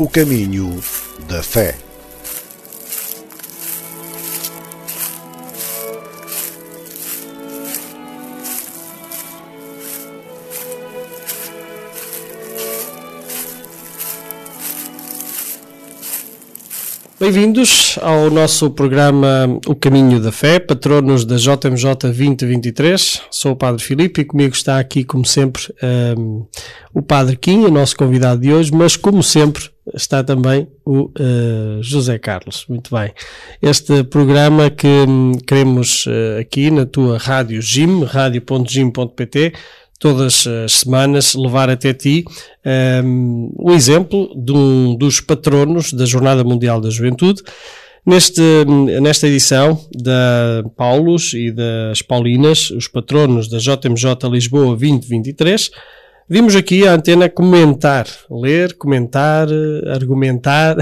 O caminho da fé. Bem-vindos ao nosso programa O Caminho da Fé, patronos da JMJ 2023. Sou o Padre Filipe e comigo está aqui, como sempre, um, o Padre Kim, o nosso convidado de hoje, mas como sempre está também o uh, José Carlos. Muito bem. Este programa que um, queremos uh, aqui na tua rádio Jim, radio.jim.pt, todas as semanas levar até ti um, o exemplo de um dos patronos da Jornada Mundial da Juventude. Neste, nesta edição da Paulos e das Paulinas, os patronos da JMJ Lisboa 2023, vimos aqui a antena comentar, ler, comentar, argumentar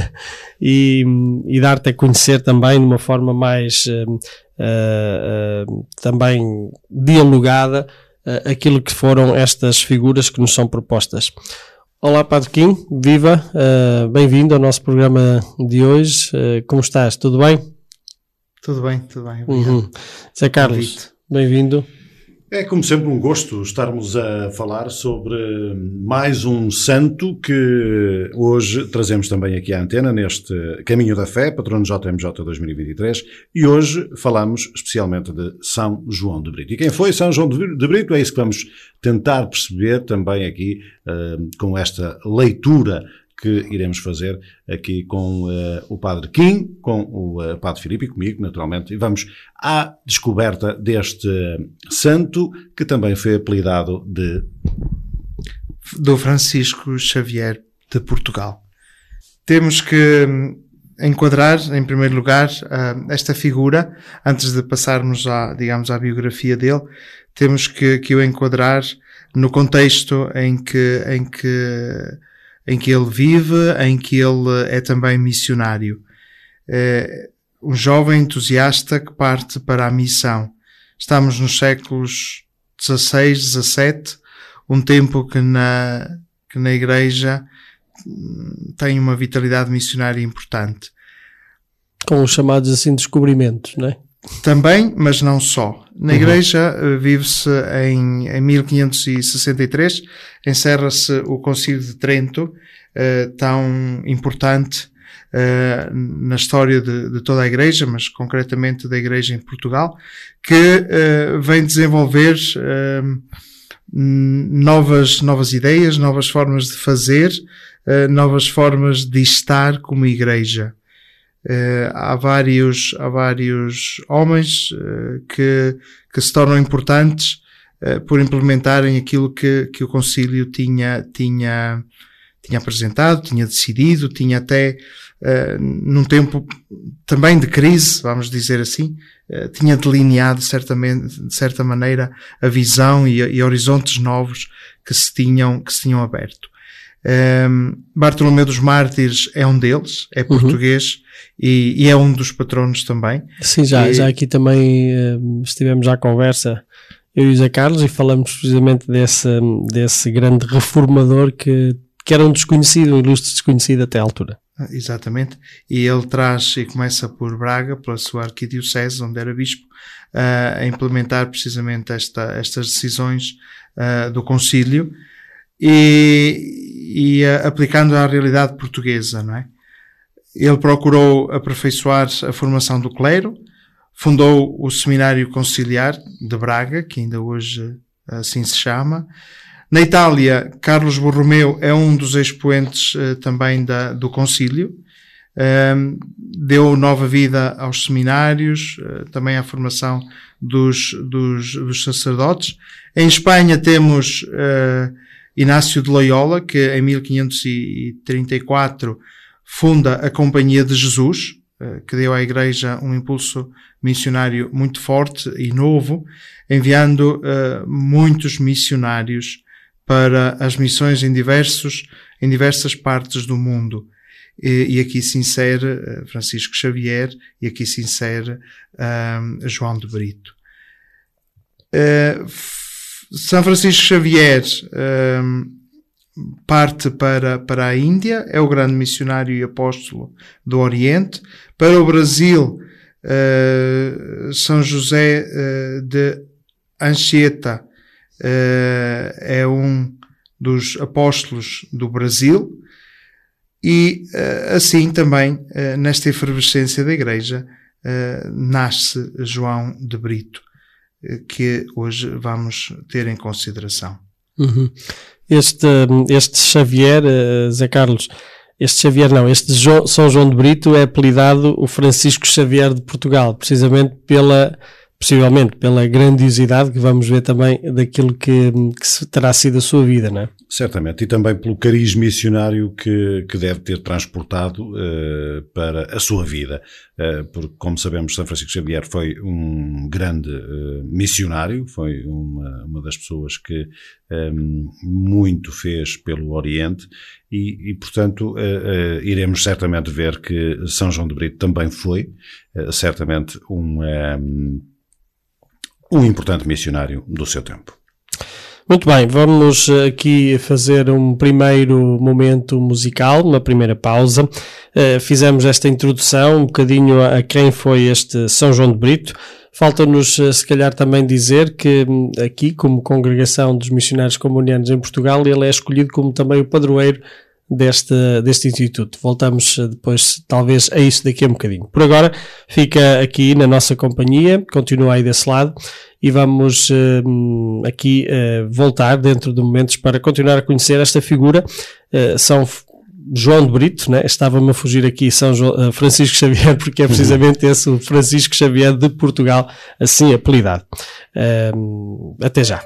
e, e dar-te a conhecer também de uma forma mais uh, uh, também dialogada uh, aquilo que foram estas figuras que nos são propostas. Olá, Padre Kim, viva, bem-vindo ao nosso programa de hoje. Como estás? Tudo bem? Tudo bem, tudo bem. Uhum. Zé Carlos, bem-vindo. É como sempre um gosto estarmos a falar sobre mais um santo que hoje trazemos também aqui à antena neste Caminho da Fé, patrono JMJ 2023, e hoje falamos especialmente de São João de Brito. E quem foi São João de Brito? É isso que vamos tentar perceber também aqui uh, com esta leitura que iremos fazer aqui com uh, o Padre Kim, com o uh, Padre Filipe e comigo, naturalmente, e vamos à descoberta deste santo que também foi apelidado de do Francisco Xavier de Portugal. Temos que hum, enquadrar, em primeiro lugar, esta figura, antes de passarmos à, digamos, à biografia dele, temos que, que o enquadrar no contexto em que, em que em que ele vive, em que ele é também missionário. É um jovem entusiasta que parte para a missão. Estamos nos séculos XVI, XVII, um tempo que na, que na Igreja hum, tem uma vitalidade missionária importante. Com os chamados assim descobrimentos, não é? Também, mas não só. Na uhum. Igreja eh, vive-se em, em 1563, encerra-se o Concílio de Trento, uh, tão importante uh, na história de, de, toda a Igreja, mas concretamente da Igreja em Portugal, que vem desenvolver novas, novas ideias, novas formas de fazer, novas formas de estar como Igreja. Uh, há vários, há vários homens uh, que, que se tornam importantes uh, por implementarem aquilo que, que o Concílio tinha, tinha, tinha apresentado, tinha decidido, tinha até, num tempo também de crise, vamos dizer assim, tinha delineado certamente, de certa maneira a visão e, e horizontes novos que se tinham, que se tinham aberto. Um, Bartolomeu dos Mártires é um deles, é uhum. português uhum. e, e, é um dos patronos também. Sim, já, e, já aqui também uh, estivemos à conversa, eu e o José Carlos, e falamos precisamente desse, desse grande reformador que, que era um desconhecido, um ilustre desconhecido até à altura. Ah, exatamente, e ele traz e começa por Braga, pela sua arquidiocese, onde era bispo, uh, a implementar precisamente esta, estas decisões uh, do concílio e, e aplicando à realidade portuguesa, não é? Ele procurou aperfeiçoar a formação do clero, fundou o Seminário Conciliar de Braga, que ainda hoje assim se chama. Na Itália, Carlos Borromeu é um dos expoentes uh, também da, do concílio. Um, deu nova vida aos seminários, uh, também à formação dos, dos, dos, sacerdotes. Em Espanha temos uh, Inácio de Loyola, que em 1534 funda a Companhia de Jesus, eh, que deu à Igreja um impulso missionário muito forte e novo, enviando uh, muitos missionários para as missões em, diversos, em diversas partes do mundo. E, e aqui se insere uh, Francisco Xavier e aqui se insere uh, João de Brito. Uh, são Francisco Xavier um, parte para, para a Índia, é o grande missionário e apóstolo do Oriente. Para o Brasil, uh, São José uh, de Anchieta uh, é um dos apóstolos do Brasil. E assim também, nesta efervescência da Igreja, nasce João de Brito, que hoje vamos ter em consideração. Uhum. Este, este Xavier, uh, Zé Carlos, este Xavier não, este jo São João de Brito é apelidado o Francisco Xavier de Portugal, precisamente pela, possivelmente pela grandiosidade que vamos ver também daquilo que, que terá sido a sua vida, não é? Certamente, e também pelo cariz missionário que, que deve ter transportado uh, para a sua vida, uh, porque, como sabemos, São Francisco Xavier foi um grande uh, missionário, foi uma, uma das pessoas que um, muito fez pelo Oriente. E, e portanto, iremos certamente ver que São João de Brito também foi, certamente, um, um, um importante missionário do seu tempo. Muito bem, vamos aqui fazer um primeiro momento musical, uma primeira pausa. Uh, fizemos esta introdução um bocadinho a quem foi este São João de Brito. Falta-nos, uh, se calhar, também dizer que um, aqui, como congregação dos missionários comunianos em Portugal, ele é escolhido como também o padroeiro deste, deste instituto. Voltamos uh, depois, talvez, a isso daqui a um bocadinho. Por agora, fica aqui na nossa companhia, continua aí desse lado e vamos uh, aqui uh, voltar dentro de momentos para continuar a conhecer esta figura. Uh, São João de Brito, né? estava-me a fugir aqui São João, Francisco Xavier, porque é precisamente esse o Francisco Xavier de Portugal, assim apelidado. até já.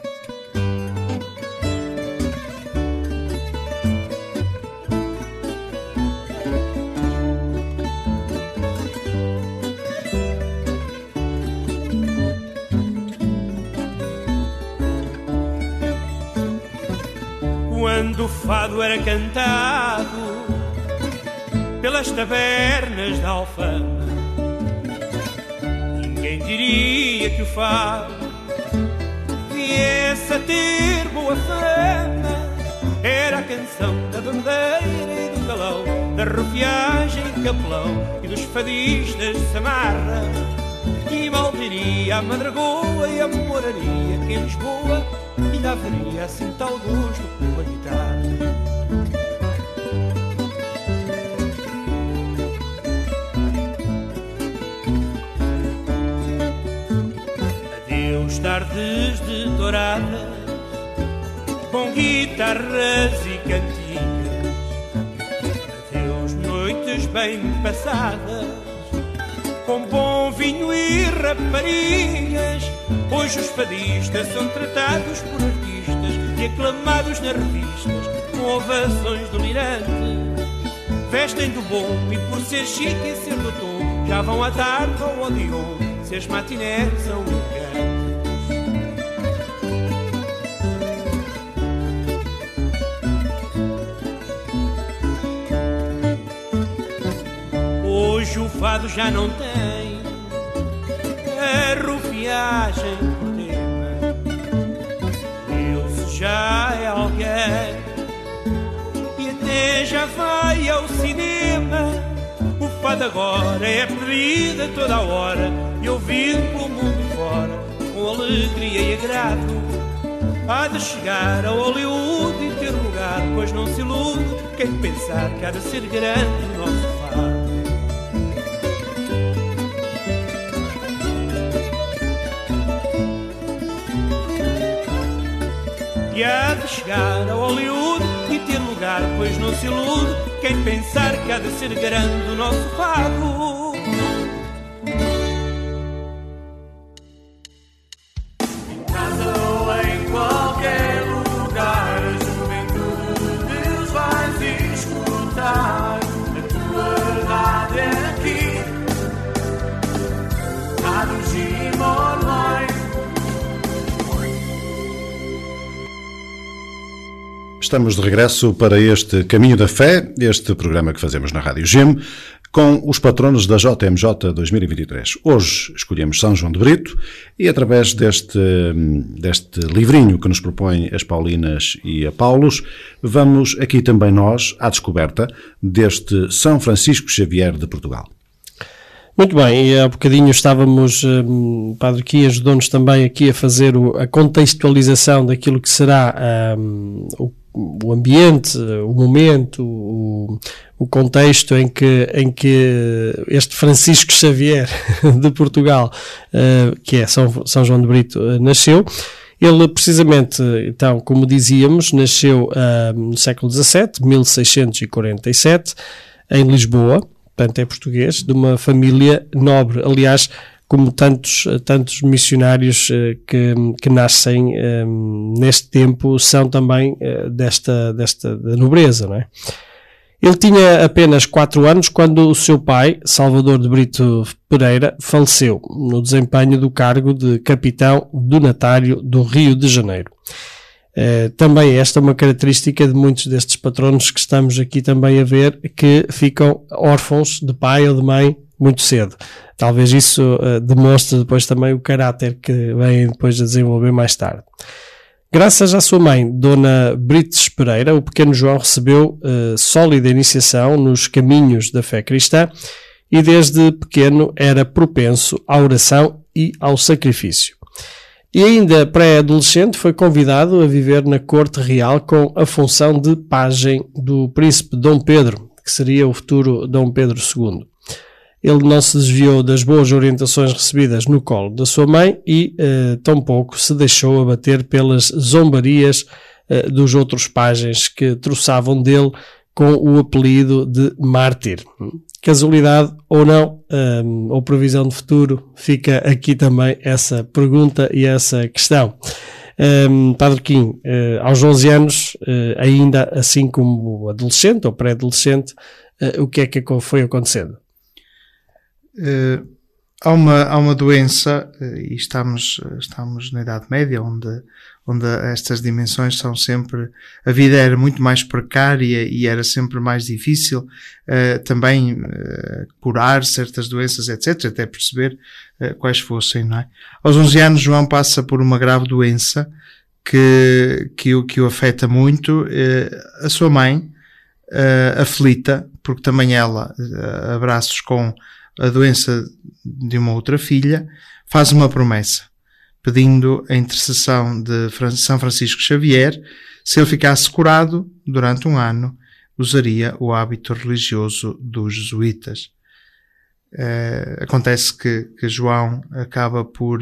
Quando o fado era cantado pelas tabernas da Alfama. Ninguém diria que o fado viesse a ter boa fama. Era a canção da bandeira e do calão, da rufiagem capelão e dos fadistas de Samarra. E mal diria a madragoa e a moraria que em Lisboa ainda haveria assim tal gosto tardes de dourada, com guitarras e cantigas. Adeus noites bem passadas, com bom vinho e raparigas Hoje os fadistas são tratados por artistas e aclamados nas revistas com ovações delirantes. Vestem do bom e por ser chique e ser do tom já vão à tarde ao Odeon se as matinés são elegantes. Fado já não tem viagem por tema. Ele já é alguém e até já vai ao cinema. O fado agora é pedido a toda a hora e ouvido pelo mundo fora com alegria e agrado. Há de chegar ao Hollywood e ter lugar, pois não se ilude quem pensar que há de ser grande o nosso há de chegar a Hollywood e ter lugar, pois não se ilude quem pensar que há de ser grande o nosso fado. Estamos de regresso para este Caminho da Fé, este programa que fazemos na Rádio Gem, com os patronos da JMJ 2023. Hoje escolhemos São João de Brito e através deste, deste livrinho que nos propõe as Paulinas e a Paulos, vamos aqui também nós à descoberta deste São Francisco Xavier de Portugal. Muito bem, e há bocadinho estávamos, um, Padre Qui ajudou-nos também aqui a fazer o, a contextualização daquilo que será um, o, o, ambiente, o momento, o, o, contexto em que, em que este Francisco Xavier de Portugal, uh, que é São, São João de Brito, uh, nasceu. Ele, precisamente, então, como dizíamos, nasceu uh, no século XVII, 1647, em Lisboa, portanto é português, de uma família nobre. Aliás, como tantos, tantos missionários eh, que, que nascem eh, neste tempo são também uh, desta, desta da nobreza, não é? Ele tinha apenas 4 anos quando o seu pai, Salvador de Brito Pereira, faleceu no desempenho do cargo de capitão donatário do Rio de Janeiro. Também esta é uma característica de muitos destes patronos que estamos aqui também a ver, que ficam órfãos de pai ou de mãe muito cedo. Talvez isso uh, demonstre depois também o caráter que vem depois a desenvolver mais tarde. Graças à sua mãe, Dona Brites Pereira, o pequeno João recebeu uh, sólida iniciação nos caminhos da fé cristã e desde pequeno era propenso à oração e ao sacrifício. E ainda pré-adolescente foi convidado a viver na corte real com a função de pajem do príncipe Dom Pedro, que seria o futuro Dom Pedro II. Ele não se desviou das boas orientações recebidas no colo da sua mãe e eh, tampouco se deixou abater pelas zombarias eh, dos outros pajens que troçavam dele com o apelido de mártir. Casualidade ou não, um, ou previsão de futuro, fica aqui também essa pergunta e essa questão. Um, Padre Kim, uh, aos 11 anos, uh, ainda assim como adolescente ou pré-adolescente, uh, o que é que foi acontecendo? Há, uma, há uma doença, e estamos, estamos na Idade Média, onde onde estas dimensões são sempre. A vida era muito mais precária e era sempre mais difícil uh, também uh, curar certas doenças, etc., até perceber uh, quais fossem, não é? Aos 11 anos, João passa por uma grave doença que, que, o, que o afeta muito. a sua mãe, aflita, porque também ela, abraços com a doença de uma outra filha, faz uma promessa pedindo a intercessão de São Francisco Xavier, se ele ficasse curado durante um ano, usaria o hábito religioso dos jesuítas. Uh, acontece que, que, João acaba por,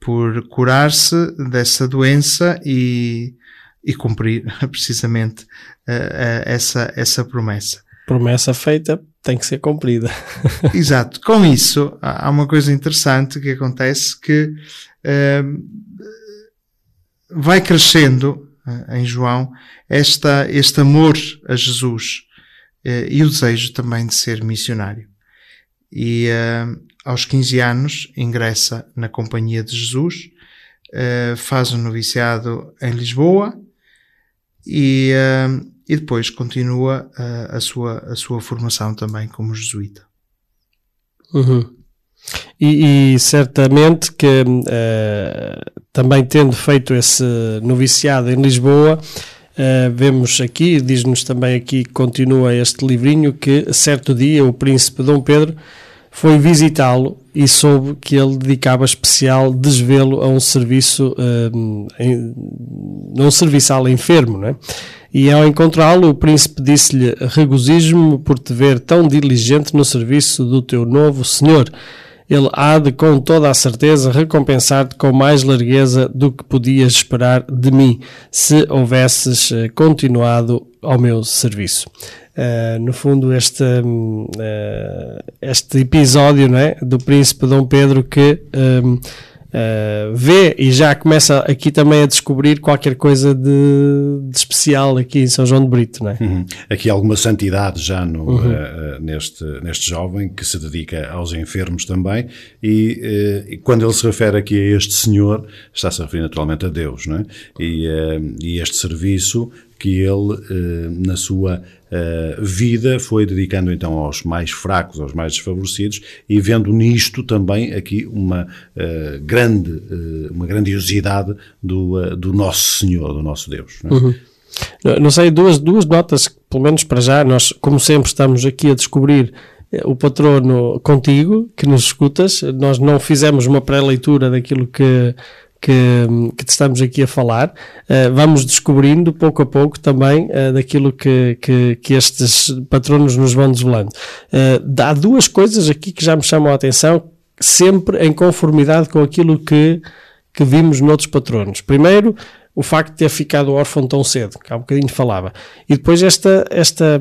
por curar-se dessa doença e, e cumprir precisamente uh, essa, essa promessa. Promessa feita tem que ser cumprida. Exato. Com isso, há uma coisa interessante que acontece que uh, vai crescendo uh, em João esta, este amor a Jesus uh, e o desejo também de ser missionário. E aos 15 anos ingressa na Companhia de Jesus, faz um noviciado em Lisboa e, e depois continua a, sua, a sua formação também como jesuíta. Uhum. E, e, certamente que uh, também tendo feito esse noviciado em Lisboa, uh, vemos aqui, diz-nos também aqui continua este livrinho, que certo dia o príncipe Dom Pedro foi visitá-lo e soube que ele dedicava especial desvelo a um serviço, uh, em, a um serviçal enfermo, não é? E ao encontrá-lo, o príncipe disse-lhe: Regozijo-me por te ver tão diligente no serviço do teu novo senhor ele há de, com toda a certeza, recompensar-te com mais largueza do que podias esperar de mim, se houvesses eh, continuado ao meu serviço. Uh, no fundo, este, uh, este episódio não é, do príncipe Dom Pedro que um, uh, vê e já começa aqui também a descobrir qualquer coisa de, de especial aqui em São João de Brito, não é? Uhum. Aqui alguma santidade já no, uhum. uh, neste, neste jovem que se dedica aos enfermos também e, uh, e, quando ele se refere aqui a este senhor, está-se a referir naturalmente a Deus, não é? E, e este serviço que ele, eh, na sua eh, vida, foi dedicando então aos mais fracos, aos mais desfavorecidos, e vendo nisto também aqui uma eh, grande, uma grandiosidade do, do nosso Senhor, do nosso Deus. Não, é? uhum. não sei, duas, duas notas, pelo menos para já, nós, como sempre, estamos aqui a descobrir o patrono contigo, que nos escutas. Nós não fizemos uma pré-leitura daquilo que, que, que estamos aqui a falar. Uh, vamos descobrindo pouco a pouco também uh, daquilo que, que, que, estes patronos nos vão desvelando. Uh, há duas coisas aqui que já me chamam a atenção, sempre em conformidade com aquilo que, que vimos noutros patronos. Primeiro, o facto de ter ficado órfão tão cedo, que há um bocadinho falava. E depois esta, esta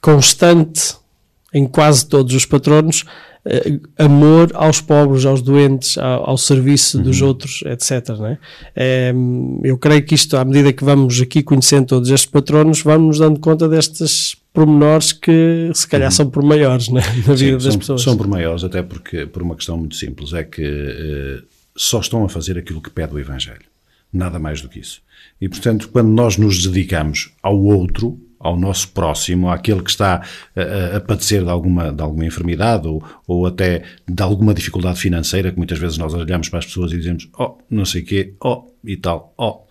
constante em quase todos os patronos, amor aos pobres, aos doentes, ao, ao serviço uhum. dos outros, etc. Né? É, eu creio que isto, à medida que vamos aqui conhecendo todos estes patronos, vamos nos dando conta destes pormenores que se calhar uhum. são por maiores né? na Sim, vida das são, pessoas. São por maiores, até porque, por uma questão muito simples, é que uh, só estão a fazer aquilo que pede o Evangelho. Nada mais do que isso. E, portanto, quando nós nos dedicamos ao outro, ao nosso próximo, àquele que está a, a padecer de alguma, de alguma enfermidade ou, ou até de alguma dificuldade financeira, que muitas vezes nós olhamos para as pessoas e dizemos, oh, não sei o quê, oh, e tal, oh.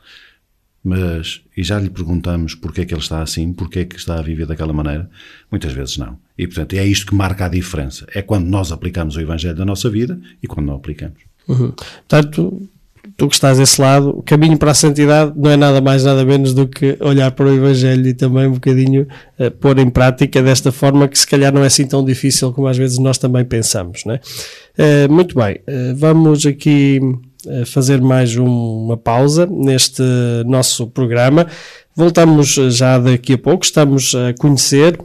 Mas, e já lhe perguntamos porque é que ele está assim, porque é que está a viver daquela maneira? Muitas vezes não. E, portanto, é isto que marca a diferença. É quando nós aplicamos o Evangelho na nossa vida e quando não aplicamos. Uhum. Portanto, tu que estás desse lado, o caminho para a santidade não é nada mais, nada menos do que olhar para o Evangelho e também um bocadinho uh, pôr em prática desta forma que se calhar não é assim tão difícil como às vezes nós também pensamos, né? Uh, muito bem, uh, vamos aqui fazer mais um, uma pausa neste nosso programa. Voltamos já daqui a pouco, estamos a conhecer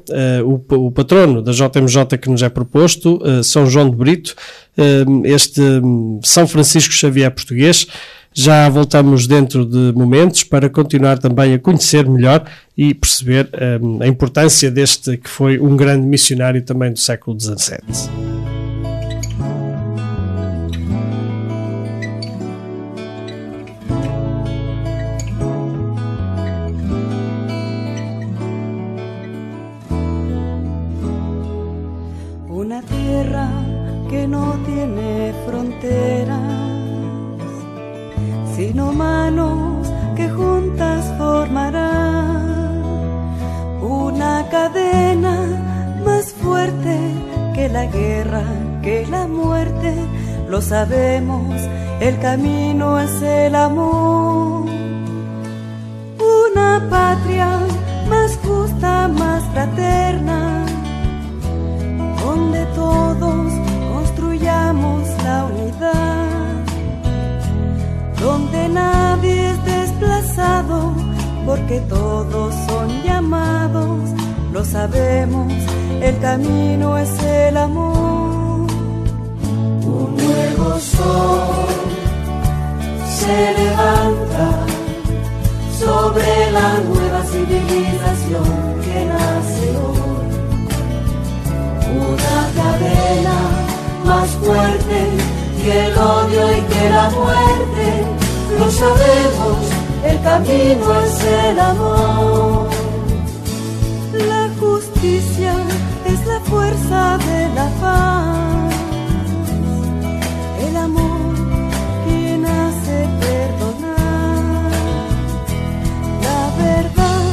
uh, o, o, patrono da JMJ que nos é proposto, uh, São João de Brito, uh, este um, São Francisco Xavier português. Já voltamos dentro de momentos para continuar também a conhecer melhor e perceber a importância deste que foi um grande missionário também do século XVII. Juntas formarán una cadena más fuerte que la guerra, que la muerte. Lo sabemos, el camino es el amor. Una patria más justa, más fraterna, donde todos construyamos la unidad donde nadie porque todos son llamados, lo sabemos, el camino es el amor. Un nuevo sol se levanta sobre la nueva civilización que nace hoy. Una cadena más fuerte que el odio y que la muerte, lo sabemos, camino es el amor. La justicia es la fuerza de la paz, el amor quien hace perdonar, la verdad,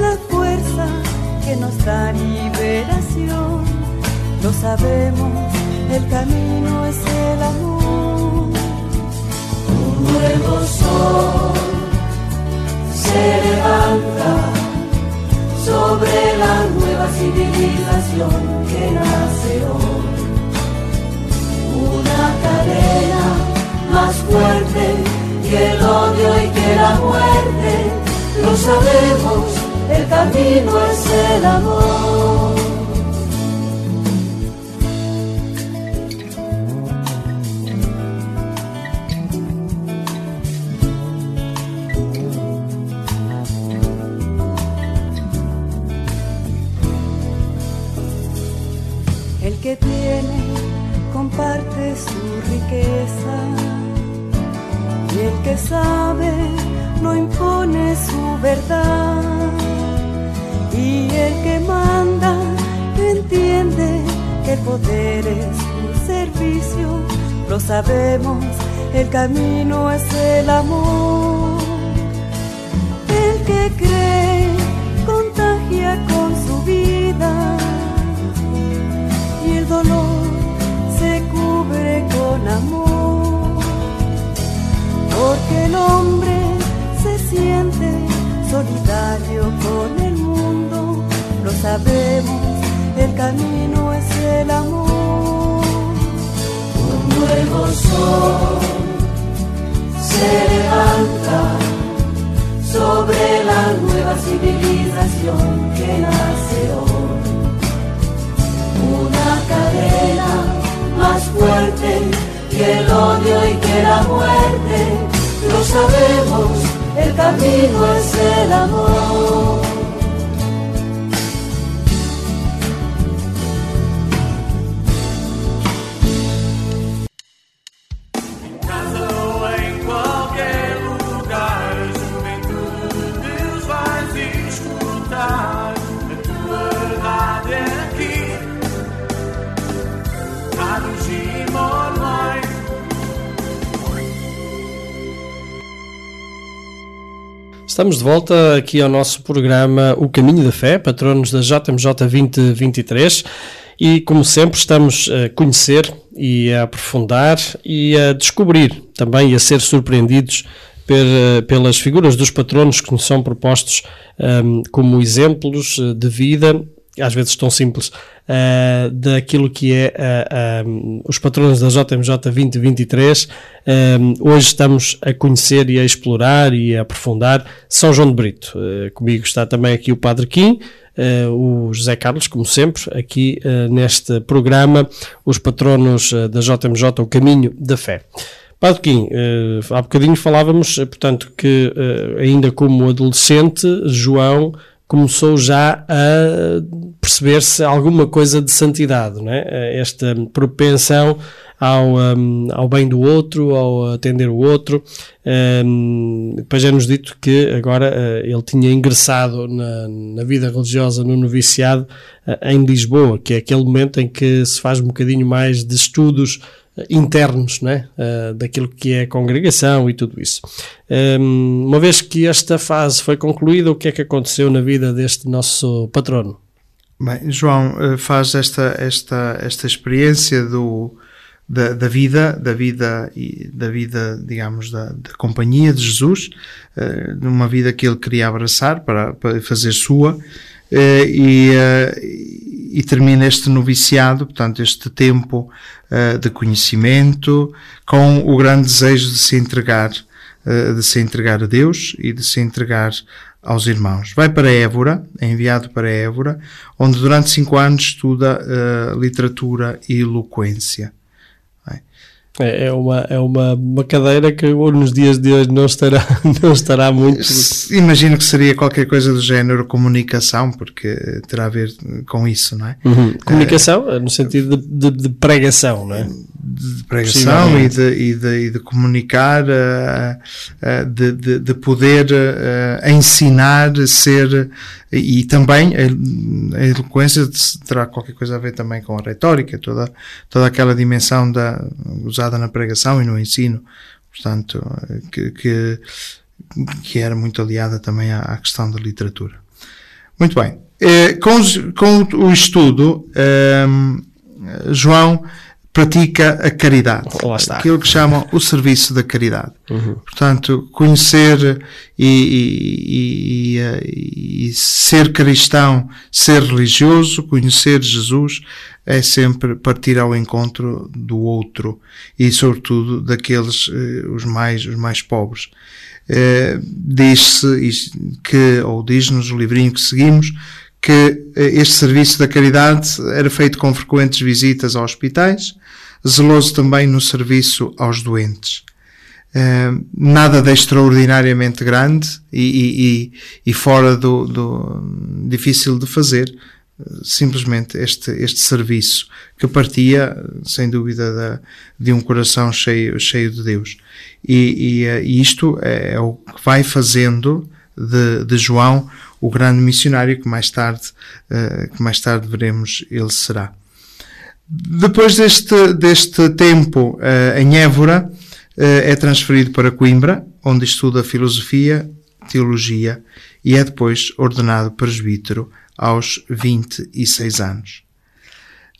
la fuerza que nos da liberación, lo sabemos el camino es el amor. Un nuevo sol se levanta sobre la nueva civilización que nace hoy. Una cadena más fuerte que el odio y que la muerte. Lo sabemos, el camino es el amor. Sabemos, el camino es el amor. El que cree contagia con su vida y el dolor se cubre con amor. Porque el hombre se siente solidario con el mundo, lo sabemos, el camino es el amor. Nuevo sol se levanta sobre la nueva civilización que nace hoy. Una cadena más fuerte que el odio y que la muerte, lo sabemos, el camino es el amor. Estamos de volta aqui ao nosso programa O Caminho da Fé, patronos da JMJ 2023. E, como sempre, estamos a conhecer e a aprofundar e a descobrir também e a ser surpreendidos pelas figuras dos patronos que nos são propostos hum, como exemplos eh, de vida, às vezes tão simples, eh, daquilo que é hum, os patronos da JMJ 2023. Hum, hoje estamos a conhecer e a explorar e a aprofundar São João de Brito. Eh, comigo está também aqui o Padre Kim, o José Carlos, como sempre, aqui neste programa, os patronos da JMJ, o Caminho da Fé. Padre Kim, há bocadinho falávamos, portanto, que ainda como adolescente, João começou já a perceber-se alguma coisa de santidade, não é? Eh, esta propensão ao, um, ao bem do outro, ao atender o outro. Um, depois já nos dito que agora uh, ele tinha ingressado na, na vida religiosa no noviciado uh, em Lisboa, que é aquele momento em que se faz um bocadinho mais de estudos internos, né? Uh, daquilo que é congregação e tudo isso. Um, uma vez que esta fase foi concluída, o que é que aconteceu na vida deste nosso patrono? Bem, João eh, faz esta, esta, esta experiência do, da, da vida, da vida e da vida, digamos, da, da companhia de Jesus, eh, numa vida que ele queria abraçar para, para fazer sua, e, e termina este noviciado, portanto, este tempo eh, de conhecimento, com o grande desejo de se entregar, eh, de se entregar a Deus e de se entregar aos irmãos. Vai para Évora, é enviado para Évora, onde durante cinco anos estuda eh, literatura e eloquência. É, é uma, é uma, uma cadeira que nos dias de hoje não estará, não estará muito. Imagino que seria qualquer coisa do género comunicação, porque terá a ver com isso, não é? Uhum. Comunicação, no sentido de, de, de pregação, não é? de pregação e de, e, de, e de comunicar, eh, eh, de, de, de poder eh, ensinar, ser e também a, eloquência terá qualquer coisa a ver também com a retórica, toda, toda aquela dimensão da, usada na pregação e no ensino, portanto, que, que, que era muito aliada também à, à questão da literatura. Muito bem. Eh, com, com o estudo, ehm, João pratica a caridade. Lá está. Aquilo que chamam o serviço da caridade. Portanto, conhecer e, e- e- e, eh, e ser cristão, ser religioso, conhecer Jesus, é sempre partir ao encontro do outro e, sobretudo, daqueles eh, os mais os mais pobres. Eh, diz-se que, ou diz-nos o livrinho que seguimos, que eh, este serviço da caridade era feito com frequentes visitas a hospitais, zeloso também no serviço aos doentes. Eh, nada de extraordinariamente grande e, e- e- fora do, do- difícil de fazer, simplesmente este, este serviço que partia, sem dúvida, da- de um coração cheio, cheio de Deus. E, e, eh, e isto é, o que vai fazendo de, de João o grande missionário que mais tarde, uh, que mais tarde veremos ele será. Depois deste, deste tempo uh, em Évora, uh, é transferido para Coimbra, onde estuda filosofia, teologia e é depois ordenado presbítero aos 26 anos.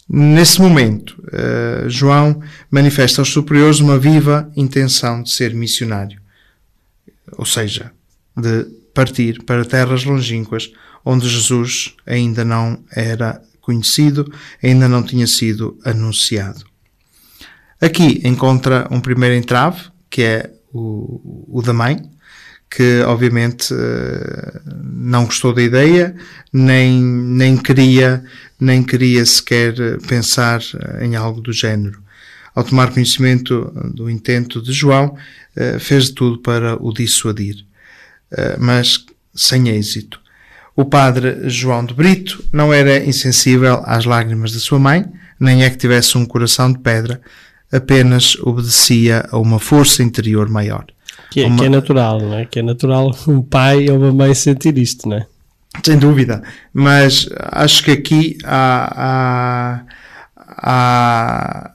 Nesse momento, João manifesta aos superiores uma viva intenção de ser missionário, ou seja, de partir para terras longínquas onde Jesus ainda não era conhecido, ainda não tinha sido anunciado. Aqui encontra um primeiro entrave, que é o, o da mãe, que obviamente eh, não gostou da ideia, nem, nem queria, nem queria sequer pensar em algo do género. Ao tomar conhecimento do intento de João, eh, fez de tudo para o dissuadir, eh, mas sem êxito. O padre João de Brito não era insensível às lágrimas da sua mãe, nem é que tivesse um coração de pedra, apenas obedecia a uma força interior maior. Que é, uma... que é natural, não é? Que é natural um pai ou uma mãe sentir isto, não é? Sem dúvida, mas acho que aqui há, há, há,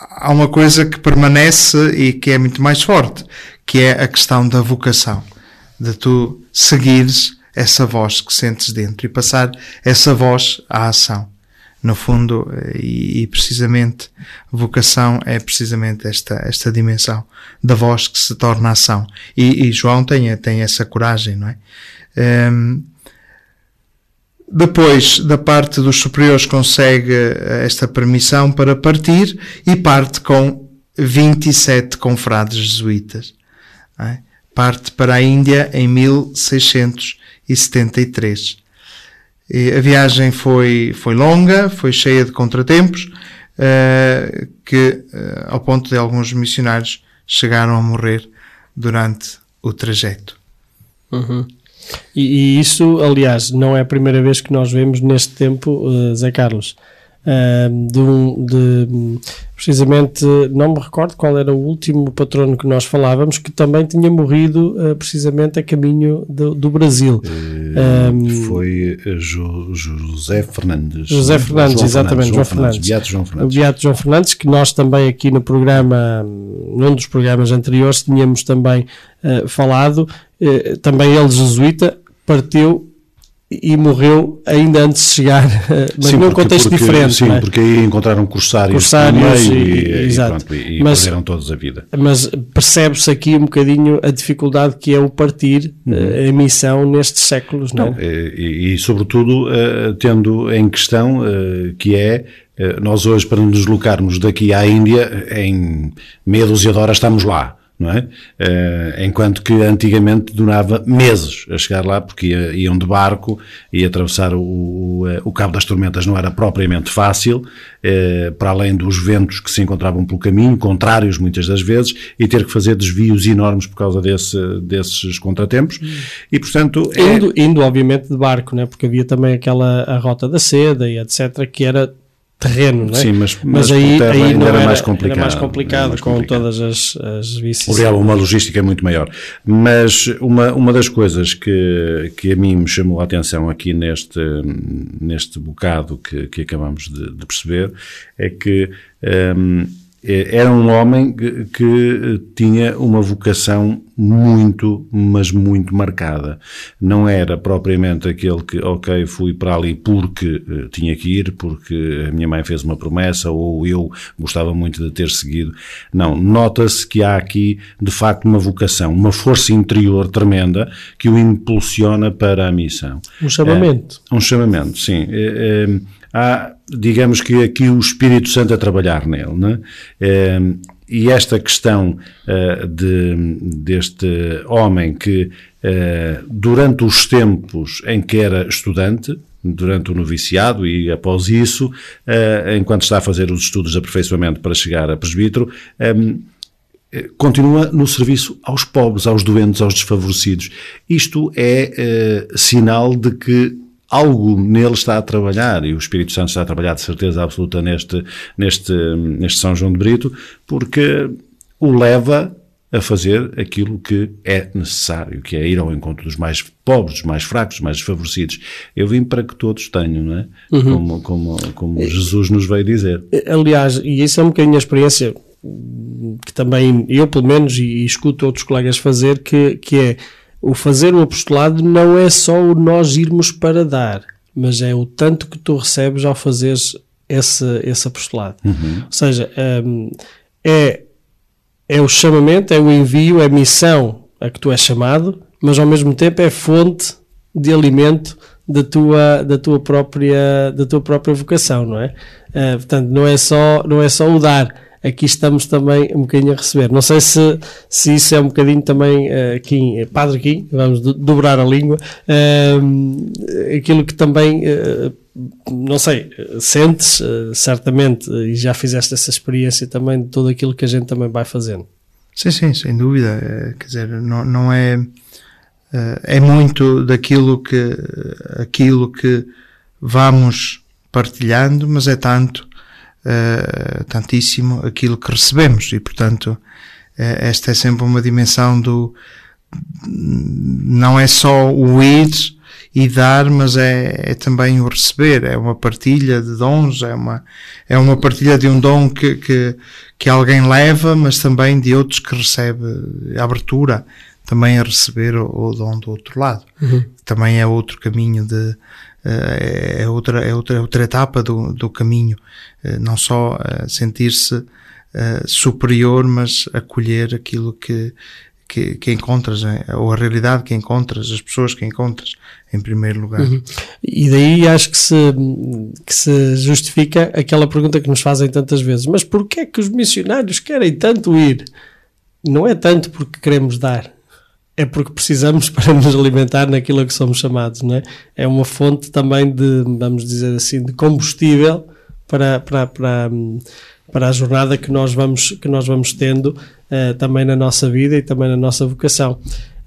há uma coisa que permanece e que é muito mais forte, que é a questão da vocação, de tu seguires essa voz que sentes dentro e passar essa voz à ação no fundo, e, e, precisamente vocação é precisamente esta, esta dimensão da voz que se torna ação. E, e João tem, tem essa coragem, não é? Um, depois, da parte dos superiores, consegue esta permissão para partir e parte com 27 confrades jesuítas. Parte para a Índia em 1673 a viagem foi, foi longa, foi cheia de contratempos, uh, que uh, ao ponto de alguns missionários chegaram a morrer durante o trajeto. Uhum. E, e, isso, aliás, não é a primeira vez que nós vemos neste tempo, uh, Zé Carlos de, um, de, precisamente, não me recordo qual era o último patrono que nós falávamos, que também tinha morrido uh, precisamente a caminho do, do Brasil. Um, foi eh, jo, José Fernandes. José Fernandes, João exatamente, João Fernandes. Fernandes. Beato João Fernandes. Beato João Fernandes, que nós também aqui no programa, num dos programas anteriores, tínhamos também uh, falado, uh, também ele jesuíta, partiu e morreu ainda antes de chegar, mas sim, num porque, contexto porque, diferente. Sim, é? porque aí encontraram corsários, corsários e, e, e, pronto, e mas, perderam todos a vida. Mas percebe-se aqui um bocadinho a dificuldade que é o partir, uhum. Eh, a missão nestes séculos. Não, não é? e, sobretudo, uh, tendo em questão uh, que é nós hoje, para nos deslocarmos daqui à Índia, em meia dúzia de horas estamos lá não é? Uh, enquanto que antigamente durava meses a chegar lá, porque ia, iam de barco e atravessar o, o, eh, o, Cabo das Tormentas não era propriamente fácil, uh, para além dos ventos que se encontravam pelo caminho, contrários muitas das vezes, e ter que fazer desvios enormes por causa desse, desses contratempos. E, portanto... É... Indo, obviamente, de barco, né? porque havia também aquela a Rota da Seda e etc., que era terreno, não é? Sim, mas, mas, mas aí, aí não era, era, mais complicado. Era mais complicado, mais com complicado. todas as, as vices. Real, uma logística muito maior. Mas uma, uma das coisas que, que a mim me chamou a atenção aqui neste, neste bocado que, que acabamos de, de perceber é que um, é, era um homem que, que, tinha uma vocação muito, mas muito marcada. Não era propriamente aquele que, ok, fui para ali porque uh, tinha que ir, porque a minha mãe fez uma promessa ou eu gostava muito de ter seguido. Não, nota-se que há aqui, de facto, uma vocação, uma força interior tremenda que o impulsiona para a missão. Um chamamento. É, um chamamento, sim. É, é, há, digamos que aqui o Espírito Santo a trabalhar nele, né? E esta questão uh, de, deste homem que, uh, durante os tempos em que era estudante, durante o noviciado e após isso, uh, enquanto está a fazer os estudos de aperfeiçoamento para chegar a presbítero, um, continua no serviço aos pobres, aos doentes, aos desfavorecidos. Isto é sinal de que algo nele está a trabalhar e o Espírito Santo está a trabalhar de certeza absoluta neste, neste, neste São João de Brito, porque o leva a fazer aquilo que é necessário, que é ir ao encontro dos mais pobres, dos mais fracos, dos mais desfavorecidos. Eu vim para que todos tenham, não é? Como, como, como Jesus nos veio dizer. Aliás, e isso é um bocadinho a experiência que também eu, pelo menos, e, e escuto outros colegas fazer, que, que é o fazer o apostolado não é só o nós irmos para dar, mas é o tanto que tu recebes ao fazeres esse, esse apostolado. Ou seja, hum, é, é o chamamento, é o envio, é a missão a que tu és chamado, mas ao mesmo tempo é fonte de alimento da tua, da tua, própria, da tua própria vocação, não é? Ah, portanto, não é, só, não é só o dar, aqui estamos também um bocadinho a receber. Não sei se, se isso é um bocadinho também, uh, Padre Kim, vamos do, dobrar a língua, uh, aquilo que também, uh, não sei, sentes certamente, e já fizeste essa experiência também de tudo aquilo que a gente também vai fazendo. Sim, sim, sem dúvida. Quer dizer, não, não é. É muito daquilo que, aquilo que vamos partilhando, mas é tanto uh, tantíssimo aquilo que recebemos e, portanto, uh, esta é sempre uma dimensão do não é só o ir e dar, mas é, é também o receber, é uma partilha de dons, é uma, é uma partilha de um dom que, que, que alguém leva, mas também de outros que recebe a abertura também a receber o, o dom do outro lado. Uhum. Também é outro caminho de, é outra, é outra, é outra etapa do, do caminho. Não só sentir-se superior, mas acolher aquilo que, que, que, encontras, ou a realidade que encontras, as pessoas que encontras, em primeiro lugar. Uhum. E daí acho que se, que se justifica aquela pergunta que nos fazem tantas vezes: mas porquê é que os missionários querem tanto ir? Não é tanto porque queremos dar, é porque precisamos para nos alimentar naquilo a que somos chamados, não é? É uma fonte também de, vamos dizer assim, de combustível para, para, para, para a jornada que nós vamos, que nós vamos tendo uh, também na nossa vida e também na nossa vocação.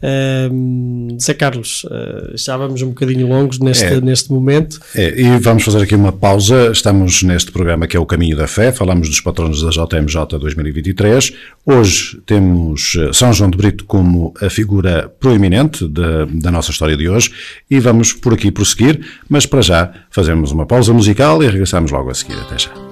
Uh, Zé Carlos, uh, já vamos um bocadinho longos neste, é, neste momento. É, e vamos fazer aqui uma pausa. Estamos neste programa que é o Caminho da Fé, falamos dos patronos da JMJ 2023. Hoje temos eh, São João de Brito como a figura proeminente de, da nossa história de hoje e vamos por aqui prosseguir, mas para já fazemos uma pausa musical e regressamos logo a seguir. Até já.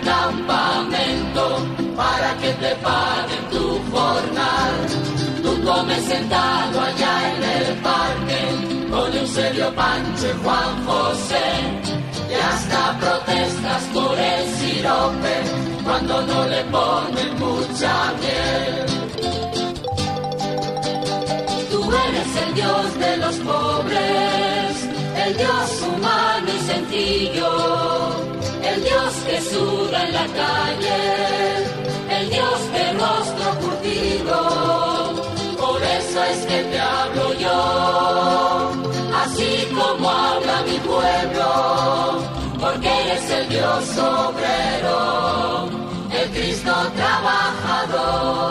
campamento para que te paguen tu jornal. Tú comes sentado allá en el parque con Eusebio Pancho y Juan José. Y hasta protestas por el sirope cuando no le ponen mucha miel. Tú eres el Dios de los pobres, el Dios humano y sencillo el Dios que suda en la calle, el Dios de rostro curtido. Por eso es que te hablo yo así como habla mi pueblo, porque eres el Dios obrero, el Cristo trabajador.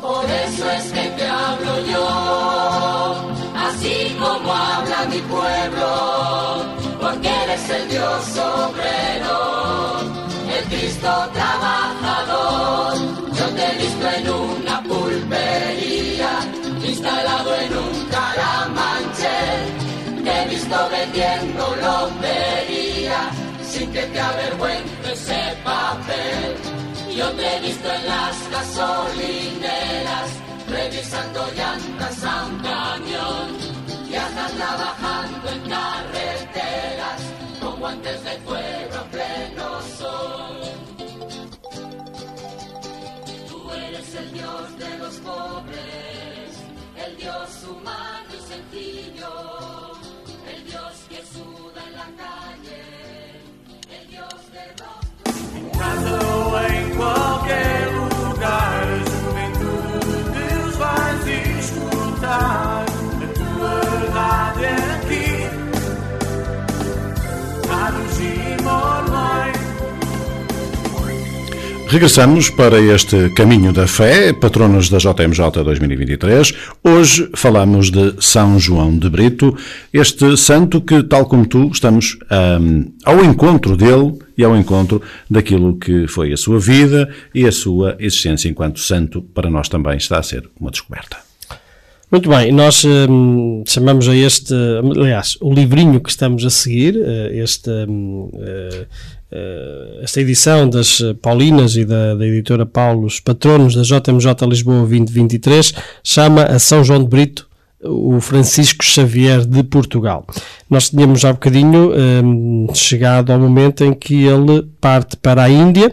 Por eso es que te hablo yo, así como habla mi pueblo, porque eres el Dios obrero, el Cristo trabajador. Yo te he visto en una pulpería, instalado en un caramanche, te he visto vendiendo lotería, sin que te avergüences ese papel. Yo te he visto en las gasolineras, revisando llantas a un camión, y andas trabajando en carreteras, con guantes de cuero a pleno sol. Tú eres el Dios de los pobres, el Dios humano y sencillo, Regressamos para este Caminho da Fé, patronos da JMJ 2023. Hoje falamos de São João de Brito, este santo que, tal como tu, estamos ahm, ao encontro dele e ao encontro daquilo que foi a sua vida e a sua existência enquanto santo, para nós também está a ser uma descoberta. Muito bem, nós hum, chamamos a este, aliás, o livrinho que estamos a seguir, eh, este, hum, eh, esta edição das eh, Paulinas e da, da editora Paulos, patronos da JMJ Lisboa 2023, chama a São João de Brito o Francisco Xavier de Portugal. Nós tínhamos há bocadinho hum, chegado ao momento em que ele parte para a Índia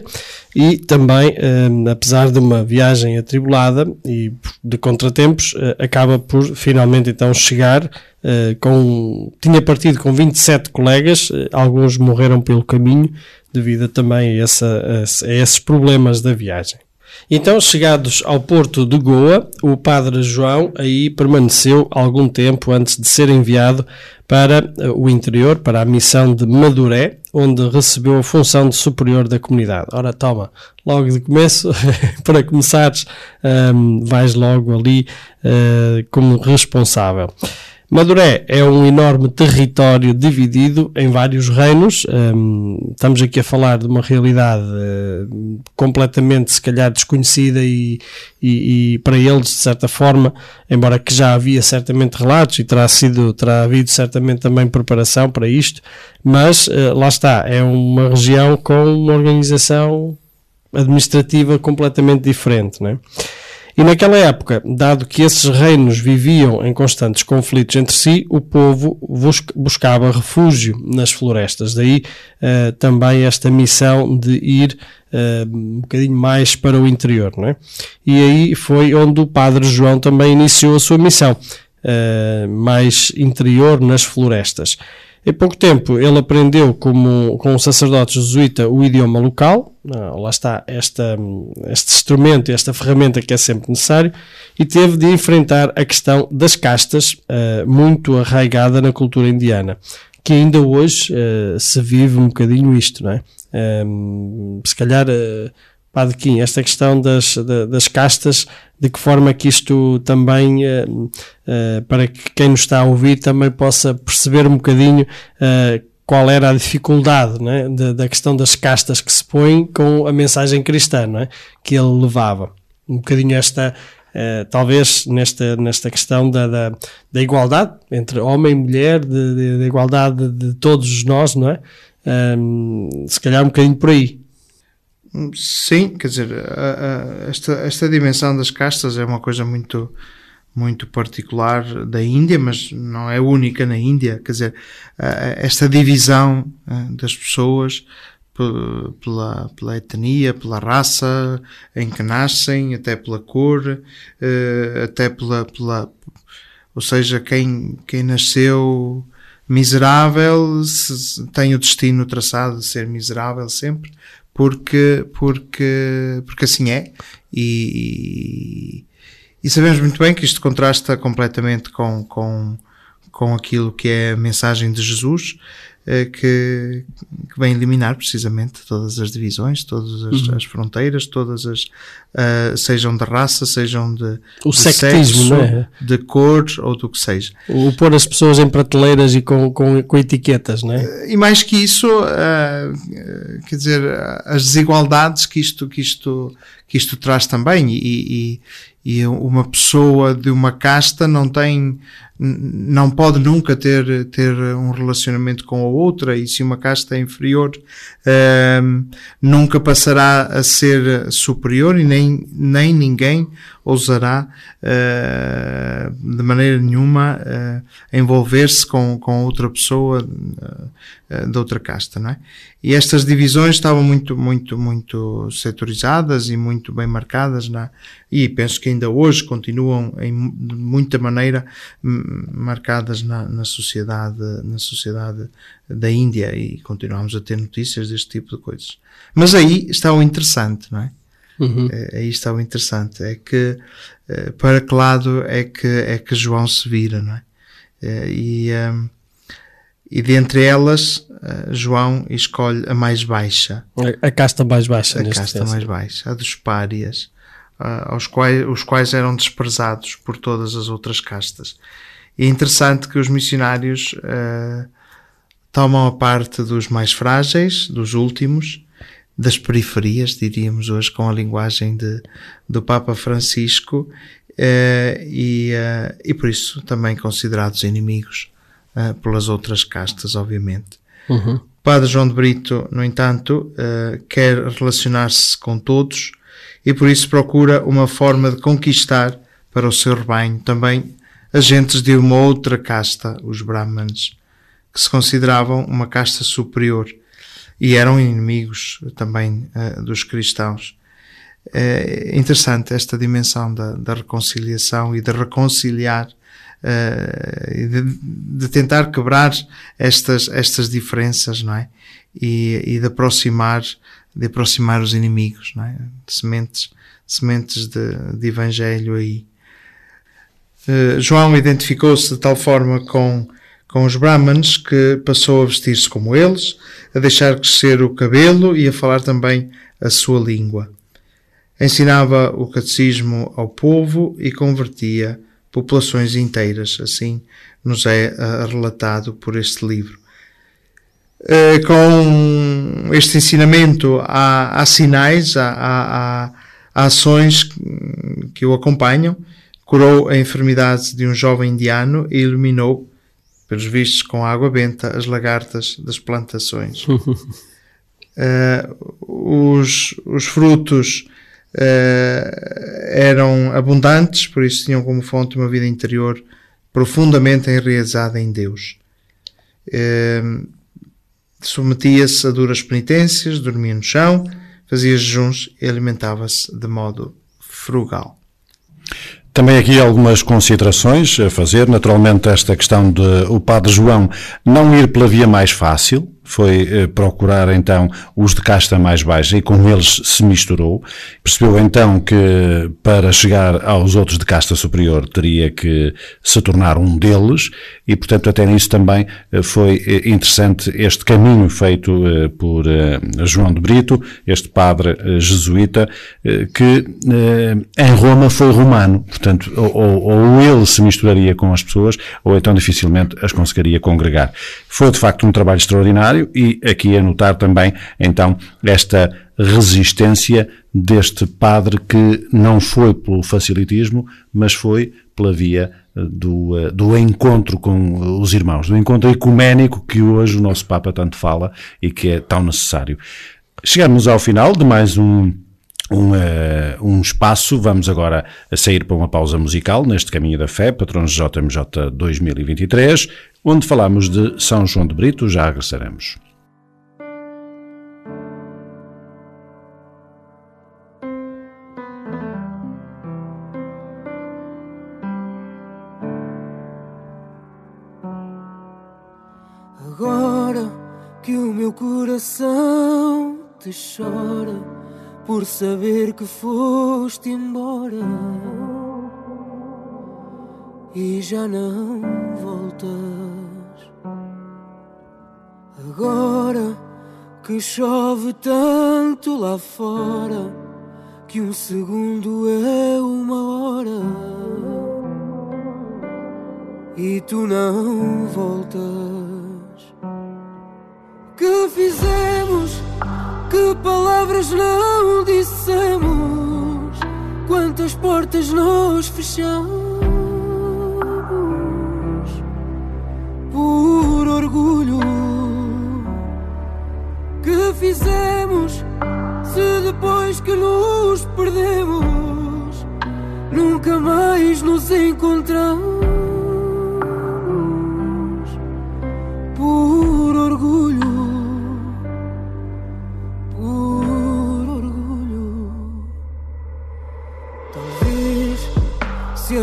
e também, hum, apesar de uma viagem atribulada e de contratempos, eh, acaba por finalmente então chegar eh, com... Tinha partido com 27 colegas, eh, alguns morreram pelo caminho devido também a, essa, a esses problemas da viagem. Então, chegados ao porto de Goa, o padre João aí permaneceu algum tempo antes de ser enviado para eh, o interior, para a missão de Maduré, onde recebeu a função de superior da comunidade. Ora, toma, logo de começo, para começares, hum, vais logo ali eh, como responsável. Maduré é um enorme território dividido em vários reinos. Hum, estamos aqui a falar de uma realidade eh, completamente, se calhar, desconhecida e, e- e para eles, de certa forma, embora que já havia certamente relatos e terá sido, terá havido certamente também preparação para isto, mas eh, lá está, é uma região com uma organização administrativa completamente diferente, não é? E naquela época, dado que esses reinos viviam em constantes conflitos entre si, o povo bus- buscava refúgio nas florestas. Daí eh, também esta missão de ir eh, um bocadinho mais para o interior. Não é? E aí foi onde o padre João também iniciou a sua missão, eh, mais interior nas florestas. Em pouco tempo ele aprendeu como, com um sacerdote jesuíta o idioma local, Ah, lá está esta, este instrumento, esta ferramenta que é sempre necessário, e teve de enfrentar a questão das castas, ah, muito arraigada na cultura indiana, que ainda hoje ah, se vive um bocadinho isto, não é? Ah, se calhar, Padre Kim, esta questão das, da- das castas, de que forma que isto também, eh, eh, para que quem nos está a ouvir também possa perceber um bocadinho eh, qual era a dificuldade não é? da, questão das castas que se põem com a mensagem cristã não é? que ele levava. Um bocadinho esta, talvez nesta, nesta questão da, da, da igualdade entre homem e mulher, da igualdade de todos nós, não é? Ahm, se calhar um bocadinho por aí. Sim, quer dizer, a- a- esta, esta dimensão das castas é uma coisa muito, muito particular da Índia, mas não é única na Índia. Quer dizer, esta divisão eh, das pessoas pe- pela, pela etnia, pela raça em que nascem, até pela cor, eh, até pela, pela. Ou seja, quem, quem nasceu miserável se- se- tem o destino traçado de ser miserável sempre porque, porque, porque assim é. E, e sabemos muito bem que isto contrasta completamente com, com, com aquilo que é a mensagem de Jesus. Eh, que, que vem eliminar precisamente todas as divisões, todas as, Uhum. as fronteiras, todas as, ah, sejam de raça, sejam de, O de sectismo, sexo, é? de cor ou do que seja. O pôr as pessoas em prateleiras e com, com, com etiquetas, não é? E mais que isso, ah, quer dizer, as desigualdades que isto, que isto, que isto traz também. E, e, e uma pessoa de uma casta não tem, não pode nunca ter, ter um relacionamento com a outra. E se uma casta é inferior, ah, nunca passará a ser superior e nem, nem ninguém ousará ah, de maneira nenhuma ah, envolver-se com, com outra pessoa ah, de outra casta, não é? E estas divisões estavam muito, muito, muito setorizadas e muito bem marcadas na, e penso que ainda hoje continuam em de muita maneira hum, marcadas na, na sociedade, na sociedade da Índia e continuamos a ter notícias deste tipo de coisas. Mas aí está o interessante, não é? Uhum. Eh, aí está o interessante, é que eh, para que lado é que, é que João se vira, não é? Eh, E, ehm, e dentre elas, eh, João escolhe a mais baixa, A, casta mais baixa a casta caso. mais baixa, a dos párias, aos quais, os quais eram desprezados por todas as outras castas. É interessante que os missionários ah, tomam a parte dos mais frágeis, dos últimos, das periferias, diríamos hoje com a linguagem de, do Papa Francisco, eh, e, eh, e por isso também considerados inimigos pelas outras castas, obviamente. Uhum. Padre João de Brito, no entanto, quer relacionar-se com todos e por isso procura uma forma de conquistar para o seu rebanho também agentes de uma outra casta, os Brahmanes, que se consideravam uma casta superior e eram inimigos também eh, dos cristãos. É interessante esta dimensão da, da reconciliação e de reconciliar e de, de tentar quebrar estas, estas diferenças, não é? E, e de aproximar, de aproximar os inimigos, não é? Sementes, sementes de, de evangelho aí. Eh, João identificou-se de tal forma com, com os Brahmanes que passou a vestir-se como eles, a deixar crescer o cabelo e a falar também a sua língua. Ensinava o catecismo ao povo e convertia populações inteiras, assim nos é ah, relatado por este livro. Eh, com este ensinamento há, há sinais, há, há- há- ações que o acompanham. Curou a enfermidade de um jovem indiano e iluminou, pelos vistos com água benta, as lagartas das plantações. Eh, os, os frutos eh, eram abundantes, por isso tinham como fonte uma vida interior profundamente enraizada em Deus. Eh, submetia-se a duras penitências, dormia no chão, fazia jejuns e alimentava-se de modo frugal. Também aqui algumas considerações a fazer. Naturalmente, esta questão de o Padre João não ir pela via mais fácil, foi eh, procurar então os de casta mais baixa e com eles se misturou. Percebeu então que para chegar aos outros de casta superior teria que se tornar um deles e, portanto, até nisso também eh, foi eh, interessante este caminho feito por João de Brito, este padre jesuíta, que em Roma foi romano. Portanto, ou- ou ele se misturaria com as pessoas, ou então dificilmente as conseguiria congregar. Foi de facto um trabalho extraordinário e aqui a notar também, então, esta resistência deste padre que não foi pelo facilitismo, mas foi pela via eh, do, eh, do encontro com os irmãos, do encontro ecuménico que hoje o nosso Papa tanto fala e que é tão necessário. Chegamos ao final de mais um um, eh, um espaço. Vamos agora sair para uma pausa musical neste Caminho da Fé, Patronos JMJ 2023, onde falamos de São João de Brito. Já regressaremos. Agora que o meu coração te chora por saber que foste embora e já não voltas. agora que chove tanto lá fora que um segundo é uma hora e tu não voltas. Que palavras não dissemos? Quantas portas nós fechamos? Por orgulho que fizemos? Se depois que nos perdemos, nunca mais nos encontramos.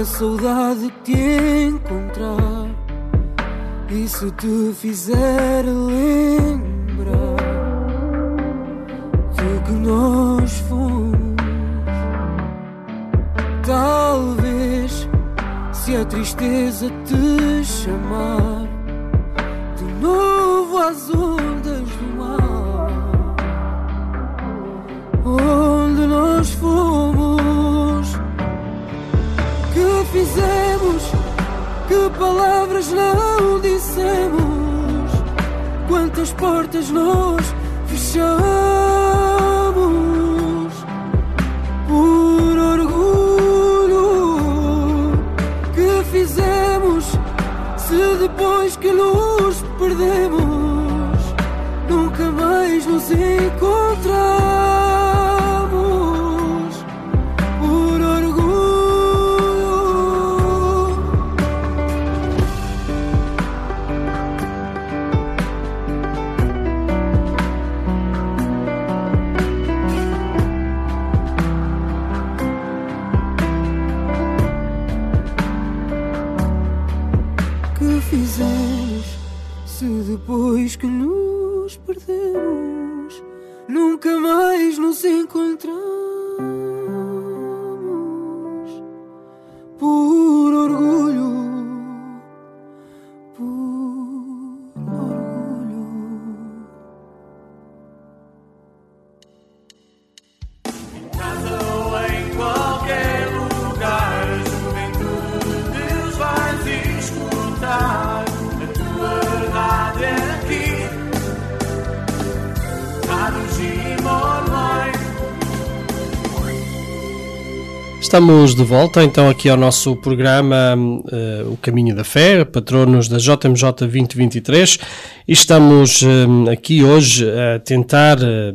Saudade te encontrar. E se te fizer lembrar do que nós fomos, talvez se a tristeza te chamar de novo às quantas portas nós fechamos por orgulho que fizemos se depois que nos perdemos nunca mais nos encontramos Estamos de volta então aqui ao nosso programa eh, O Caminho da Fé, patronos da JMJ 2023, e estamos eh, aqui hoje a tentar eh,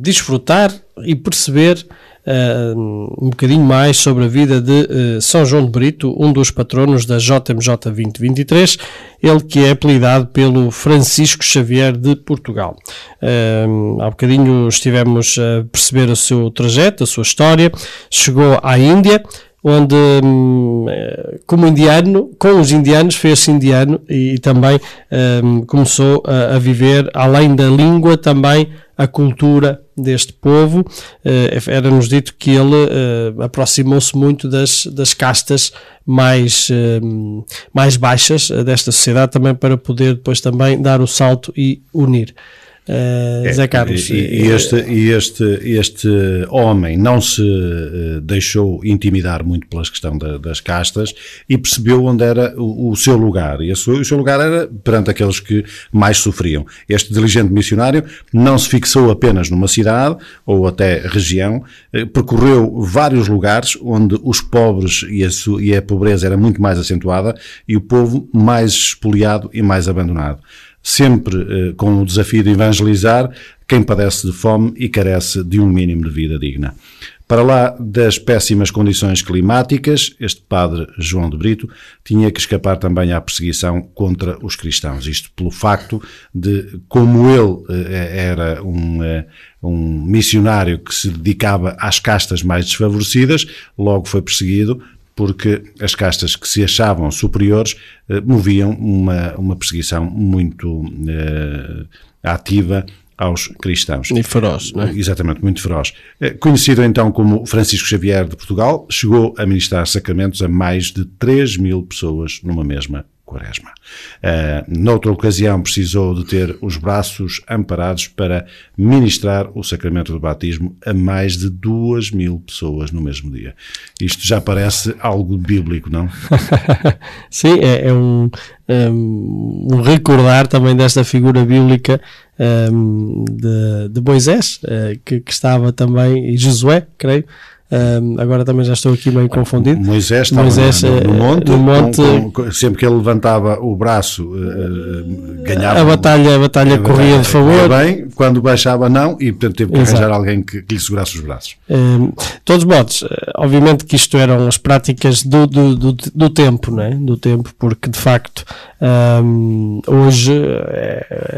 desfrutar e perceber um bocadinho mais sobre a vida de eh, São João de Brito, um dos patronos da JMJ 2023, ele que é apelidado pelo Francisco Xavier de Portugal. Eh, há bocadinho estivemos a perceber o seu trajeto, a sua história, chegou à Índia, onde, hum, eh, como indiano, com os indianos, fez-se indiano e, também hum, começou a, a viver, além da língua, também a cultura deste povo. Eh, Era-nos dito que ele eh, aproximou-se muito das, das castas mais, hum, mais baixas desta sociedade, também para poder depois também dar o salto e unir. Eh, Zé Carlos, E, este, este, este homem não se eh, deixou intimidar muito pela questão da- das castas e percebeu onde era o, o seu lugar. E sua- o seu lugar era perante aqueles que mais sofriam. Este diligente missionário não se fixou apenas numa cidade ou até região, eh, percorreu vários lugares onde os pobres e a, e a pobreza era muito mais acentuada e o povo mais expoliado e mais abandonado sempre eh, com o desafio de evangelizar quem padece de fome e carece de um mínimo de vida digna. Para lá das péssimas condições climáticas, este padre João de Brito tinha que escapar também à perseguição contra os cristãos. Isto pelo facto de, como ele eh, era um, eh, um missionário que se dedicava às castas mais desfavorecidas, logo foi perseguido porque as castas que se achavam superiores eh, moviam uma, uma perseguição muito eh, ativa aos cristãos. e feroz, não é? Exatamente, muito feroz. Eh, Conhecido então como Francisco Xavier de Portugal, chegou a ministrar sacramentos a mais de 3 mil pessoas numa mesma quaresma. Uh, noutra ocasião precisou de ter os braços amparados para ministrar o sacramento do batismo a mais de duas mil pessoas no mesmo dia. Isto já parece algo bíblico, não? Sim, é, é um, um, recordar também desta figura bíblica um, de, de Moisés, uh, que, que, estava também, e Josué, creio, um, agora também já estou aqui meio confundido. Moisés estava Moisés, no, no, monte, no monte com, com, sempre que ele levantava o braço, uh, ganhava. A batalha, a batalha corria de favor. bem, quando baixava, não, e portanto teve que Exato. arranjar alguém que, que, lhe segurasse os braços. Um, todos modos, obviamente que isto eram as práticas do, do, do, do tempo, não é? Do tempo, porque de facto um, hoje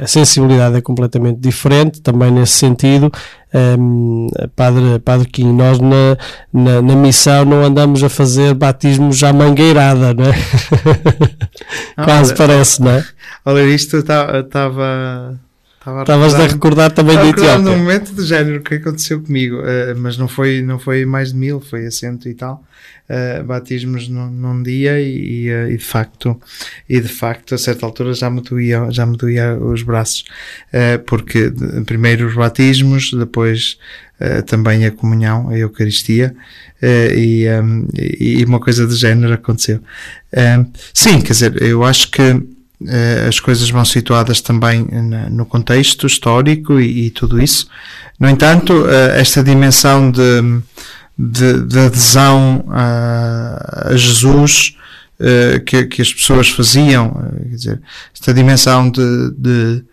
a sensibilidade é completamente diferente, também nesse sentido um, padre, padre Kim, nós na, na, na, missão não andamos a fazer batismos à mangueirada, não é? Ah, Quase parece, não é? Olha, isto estava. Estavas a recordar também do Etiópia. num momento de género que aconteceu comigo, uh, mas não foi, não foi mais de mil, foi a cento e tal. Uh, batismos num, num dia e, uh, e, de facto e de facto a certa altura já me doía, já me doía os braços. Uh, porque primeiro os batismos depois também a comunhão a Eucaristia. E, um, e, uma coisa de género aconteceu. Sim quer dizer eu acho que as coisas vão situadas também no contexto histórico e, e tudo isso. No entanto, esta dimensão de, de, de adesão a, a Jesus uh, que, que, as pessoas faziam, quer dizer, esta dimensão de, de,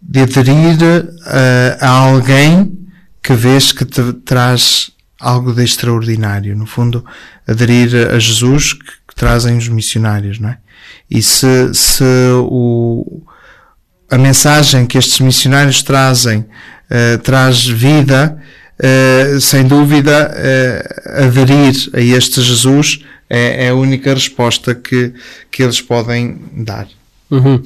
de aderir uh, a alguém que vês que te traz algo de extraordinário, no fundo, aderir a Jesus que, que trazem os missionários, não é? E se, se o, a mensagem que estes missionários trazem traz vida, uh, sem dúvida, uh, aderir a este Jesus é, é, a única resposta que, que eles podem dar. Uhum.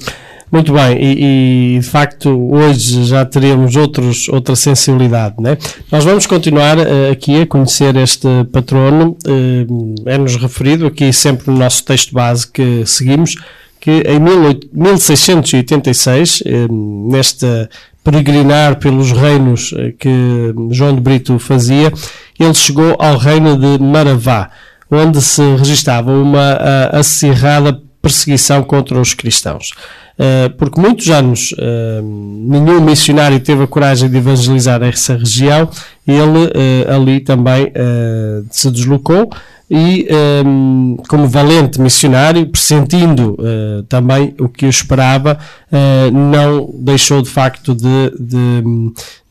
Muito bem, e, e, de facto hoje já teremos outros, outra sensibilidade. Né? Nós vamos continuar uh, aqui a conhecer este patrono, uh, é-nos referido aqui sempre no nosso texto base que seguimos, que em 1686, uh, nesta peregrinar pelos reinos eh, que João de Brito fazia, ele chegou ao reino de Maravá, onde se registava uma acirrada perseguição contra os cristãos. Eh, porque muitos anos eh, nenhum missionário teve a coragem de evangelizar essa região, ele ali também se deslocou e um, como valente missionário, pressentindo uh, também o que eu esperava, uh, não deixou de facto de, de,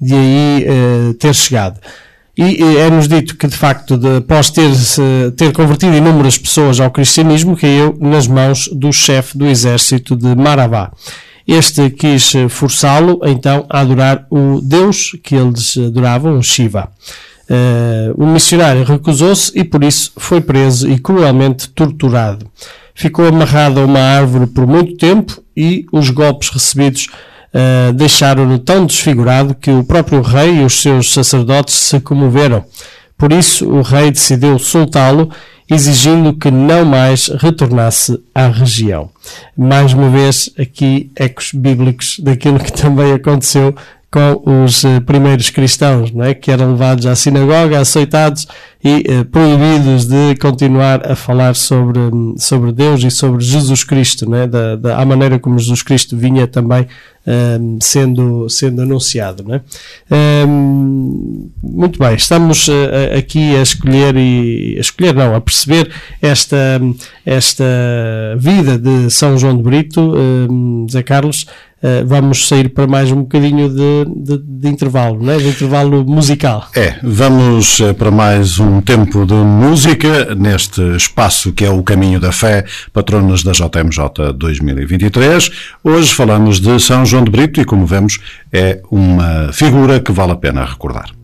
de aí uh, ter chegado. E é-nos dito que, de facto, de, após ter, ter convertido inúmeras pessoas ao cristianismo, caiu nas mãos do chefe do exército de Maravá. Este quis forçá-lo, então, a adorar o Deus que eles adoravam, Shiva. Uh, o missionário recusou-se e por isso foi preso e cruelmente torturado. Ficou amarrado a uma árvore por muito tempo e os golpes recebidos uh, deixaram-no tão desfigurado que o próprio rei e os seus sacerdotes se comoveram. Por isso o rei decidiu soltá-lo, exigindo que não mais retornasse à região. Mais uma vez, aqui ecos bíblicos daquilo que também aconteceu com os uh, primeiros cristãos, não é? que eram levados à sinagoga, açoitados e uh, proibidos de continuar a falar sobre, sobre Deus e sobre Jesus Cristo, não é? da, da maneira como Jesus Cristo vinha também um, sendo, sendo anunciado. Não é? Um, muito bem, estamos uh, aqui a escolher e a escolher não, a perceber esta, esta vida de São João de Brito, Zé Carlos, Uh, vamos sair para mais um bocadinho de, de, de, intervalo, né? de intervalo musical. É, vamos para mais um tempo de música neste espaço que é o Caminho da Fé, patronos da JMJ 2023. Hoje falamos de São João de Brito e, como vemos, é uma figura que vale a pena recordar.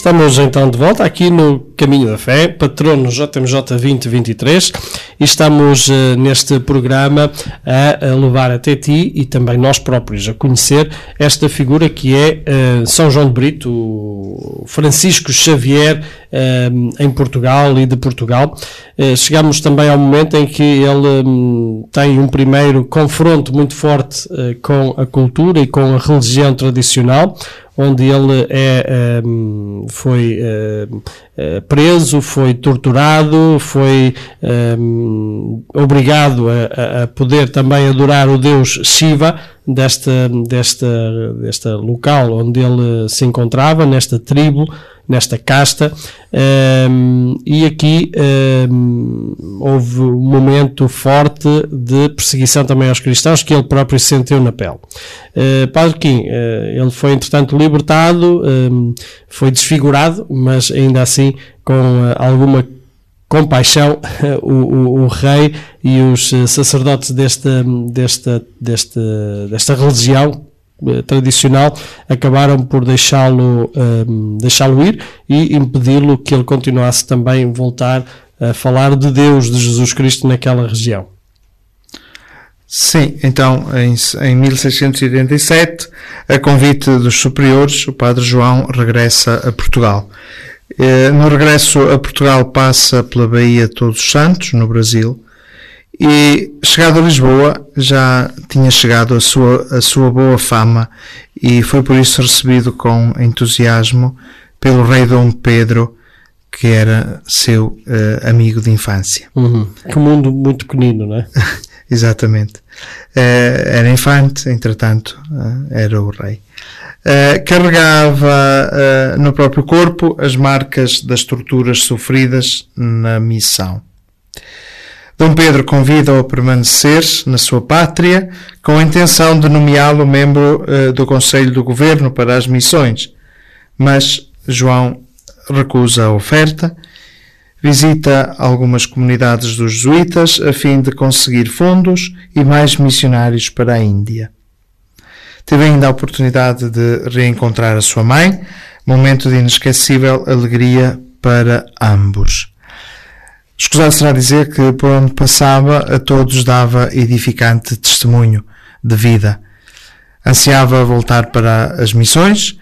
Estamos então de volta aqui no Caminho da Fé, patrono JMJ 2023, e estamos uh, neste programa a, a, levar até ti e também nós próprios a conhecer esta figura que é uh, São João de Brito, Francisco Xavier em Portugal e de Portugal. chegamos também ao momento em que ele um, tem um primeiro confronto muito forte com a cultura e com a religião tradicional, onde ele é, ehm, foi um, eh, preso, foi torturado, foi ehm, obrigado a, a, poder também adorar o deus Shiva desta, desta, desta local onde ele se encontrava, nesta tribo nesta casta, um, e aqui um, houve um momento forte de perseguição também aos cristãos que ele próprio sentiu na pele. Uh, Padre Kim, uh, ele foi entretanto libertado, um, foi desfigurado, mas ainda assim com uh, alguma compaixão, o, o, o, rei e os sacerdotes desta, desta, desta, desta religião tradicional acabaram por deixá-lo um, ehm, deixá-lo ir e impedi-lo que ele continuasse também voltar a falar de Deus, de Jesus Cristo naquela região. Sim, então em, em 1687, a convite dos superiores, o Padre João regressa a Portugal. Eh, no regresso a Portugal passa pela Baía Todos os Santos, no Brasil, e chegado a Lisboa já tinha chegado a sua, a sua boa fama e foi por isso recebido com entusiasmo pelo rei Dom Pedro, que era seu uh, amigo de infância. Uhum. Que mundo muito pequenino, não é? Exatamente. Eh, era infante, entretanto, eh, era o rei. Carregava no próprio corpo as marcas das torturas sofridas na missão. Dom Pedro convida-o a permanecer na sua pátria com a intenção de nomeá-lo membro eh, do Conselho do Governo para as missões, mas João recusa a oferta, visita algumas comunidades dos jesuítas a fim de conseguir fundos e mais missionários para a Índia. Teve ainda a oportunidade de reencontrar a sua mãe, momento de inesquecível alegria para ambos. Escusado será dizer que por onde passava a todos dava edificante testemunho de vida. Ansiava voltar para as missões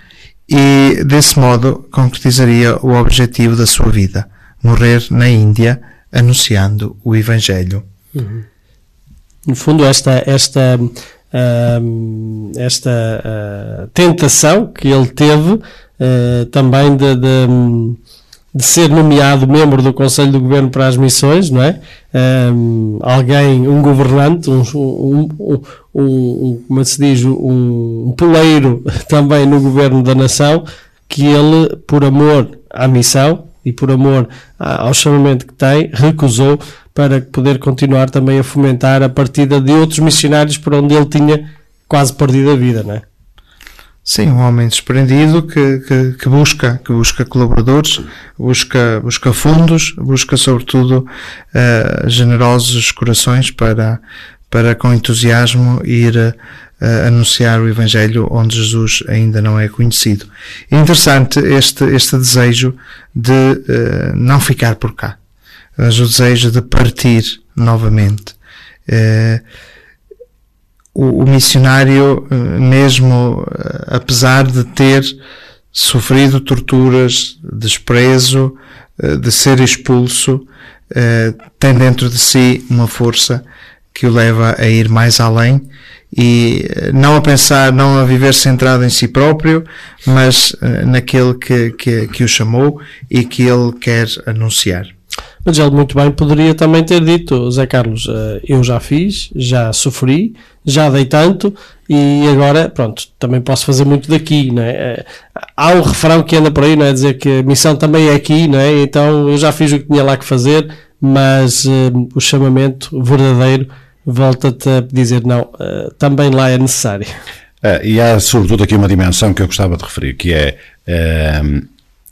e, desse modo, concretizaria o objetivo da sua vida: morrer na Índia anunciando o Evangelho. No fundo, esta, esta, ahm, esta ah, tentação que ele teve ah, também de, de, de ser nomeado membro do Conselho do Governo para as Missões, não é? Ahm, alguém, um governante, um, um, um, um- um- como se diz, um, um poleiro também no governo da nação, que ele, por amor à missão e por amor ao chamamento que tem, recusou para poder continuar também a fomentar a partida de outros missionários por onde ele tinha quase perdido a vida, não é? Sim, um homem desprendido que, que, que busca, que busca colaboradores, busca, busca fundos, busca sobretudo eh, generosos corações para, para com entusiasmo ir eh, anunciar o Evangelho onde Jesus ainda não é conhecido. É interessante este, este desejo de eh, não ficar por cá, mas o desejo de partir novamente. Eh, o, missionário, eh, mesmo eh, apesar de ter sofrido torturas, desprezo, eh, de ser expulso, tem dentro de si uma força que o leva a ir mais além e não a pensar, não a viver centrado em si próprio, mas naquele que, que, que o chamou e que ele quer anunciar. Mas ele muito bem poderia também ter dito, Zé Carlos, eu já fiz, já sofri, já dei tanto e agora, pronto, também posso fazer muito daqui, não é? Eh, Há um refrão que anda por aí, não é? Dizer que a missão também é aqui, não é? Então eu já fiz o que tinha lá que fazer, mas eh, o chamamento verdadeiro volta-te a dizer não, eh, também lá é necessário. E há, sobretudo, aqui uma dimensão que eu gostava de referir, que é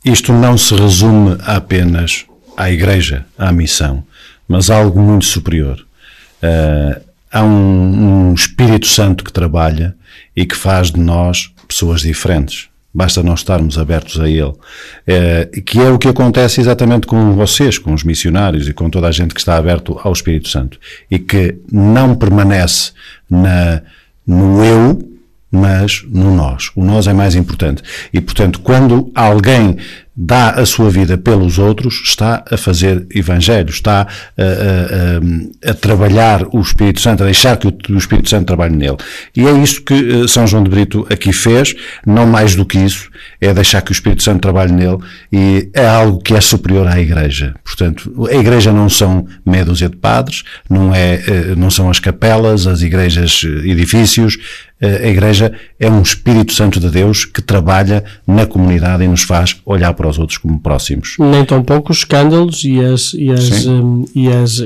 isto não se resume apenas à Igreja, à missão, mas algo muito superior. Ah, há um, um Espírito Santo que trabalha e que faz de nós pessoas diferentes. Basta nós estarmos abertos a Ele. Eh, que é o que acontece exatamente com vocês, com os missionários e com toda a gente que está aberto ao Espírito Santo. E que não permanece na, no eu, mas no nós. O nós é mais importante. E, portanto, quando alguém dá a sua vida pelos outros, está a fazer evangelho, está a, a- a- a trabalhar o Espírito Santo, a deixar que o, o Espírito Santo trabalhe nele. E é isso que eh, São João de Brito aqui fez, não mais do que isso, é deixar que o Espírito Santo trabalhe nele e é algo que é superior à Igreja. Portanto, a Igreja não são meia dúzia de padres, não, é, eh, não são as capelas, as igrejas, eh, edifícios, a Igreja é um Espírito Santo de Deus que trabalha na comunidade e nos faz olhar para os outros como próximos. nem tão pouco os escândalos e as, e as, hum, e as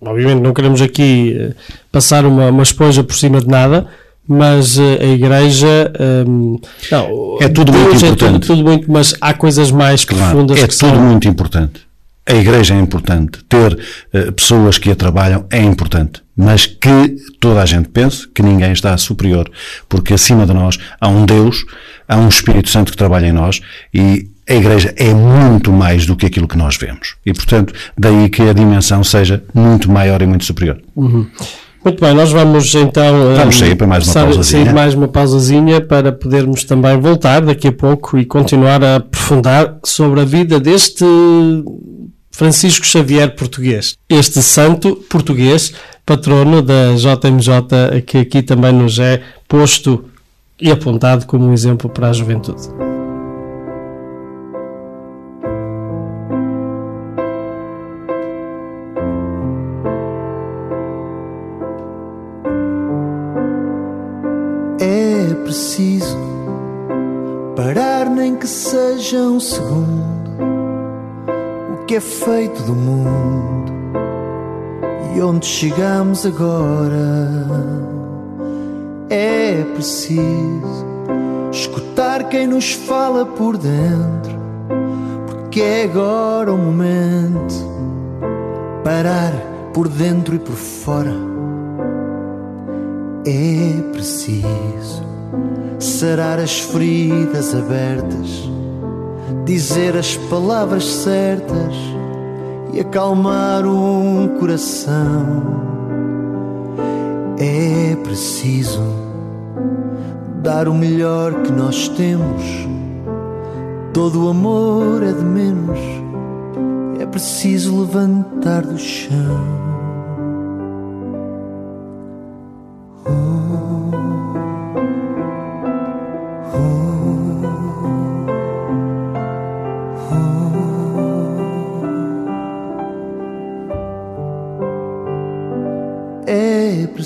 obviamente não queremos aqui eh, passar uma, uma esponja por cima de nada mas eh, a igreja hum, não, É tudo Deus muito é importante. tudo, tudo muito, mas há coisas mais Claro, profundas é tudo são muito importante. A igreja é importante. Ter eh, pessoas que a trabalham é importante. Mas que toda a gente pense que ninguém está superior. Porque acima de nós há um Deus, há um Espírito Santo que trabalha em nós e a igreja é muito mais do que aquilo que nós vemos. E portanto, daí que a dimensão seja muito maior e muito superior. Muito bem, nós vamos então Vamos hum, sair para mais uma sair- pausazinha. sair mais uma pausazinha para podermos também voltar daqui a pouco e continuar a aprofundar sobre a vida deste Francisco Xavier Português. Este santo português, patrono da JMJ, que aqui também nos é posto e apontado como um exemplo para a juventude. É preciso parar, nem que seja um segundo que é feito do mundo e onde chegamos agora é preciso escutar quem nos fala por dentro, porque é agora o momento parar por dentro e por fora. É preciso sarar as feridas abertas, dizer as palavras certas e acalmar um coração. É preciso dar o melhor que nós temos. Todo o amor é de menos. É preciso levantar do chão.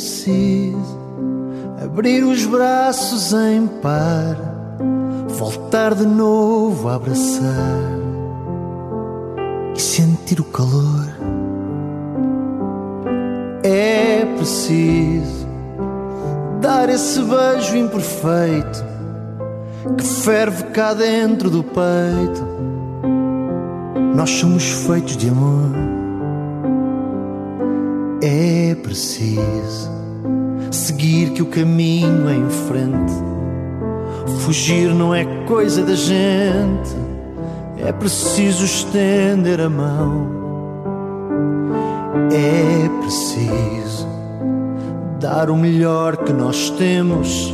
Preciso abrir os braços em par, voltar de novo a abraçar e sentir o calor. É preciso dar esse beijo imperfeito que ferve cá dentro do peito. Nós somos feitos de amor. É preciso seguir que o caminho é em frente. Fugir não é coisa da gente, é preciso estender a mão. É preciso dar o melhor que nós temos.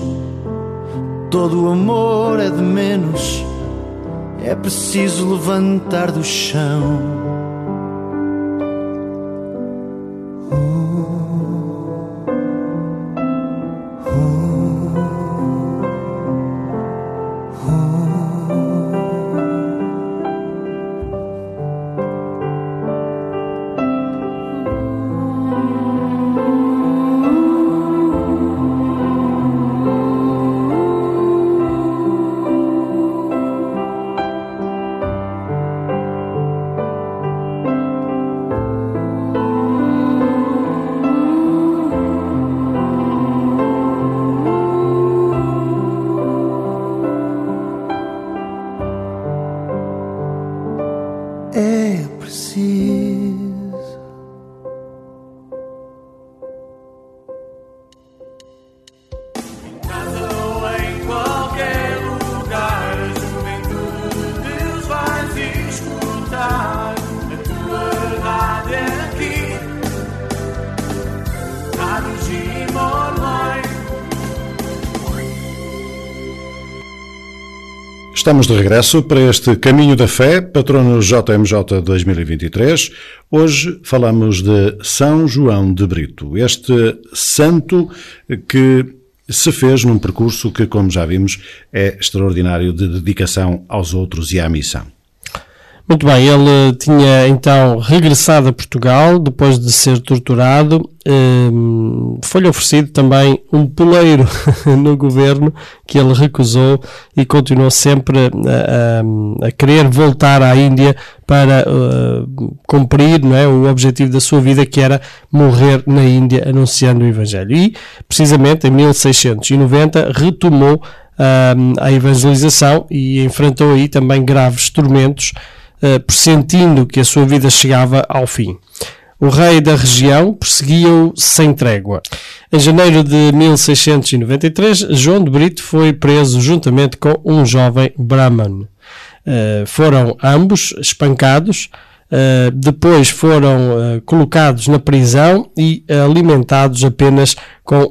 Todo o amor é de menos, é preciso levantar do chão. Estamos de regresso para este Caminho da Fé, patrono JMJ 2023. Hoje falamos de São João de Brito, este santo que se fez num percurso que, como já vimos, é extraordinário de dedicação aos outros e à missão. Muito bem, ele tinha então regressado a Portugal depois de ser torturado. Hum, Foi-lhe oferecido também um poleiro no governo que ele recusou e continuou sempre a, a- a querer voltar à Índia para uh, cumprir não é, o objetivo da sua vida que era morrer na Índia anunciando o Evangelho. E precisamente em 1690 retomou hum, a evangelização e enfrentou aí também graves tormentos eh, pressentindo que a sua vida chegava ao fim. O rei da região perseguia-o sem trégua. Em janeiro de 1693, João de Brito foi preso juntamente com um jovem Brahman. Eh, foram ambos espancados, eh, depois foram eh, colocados na prisão e alimentados apenas com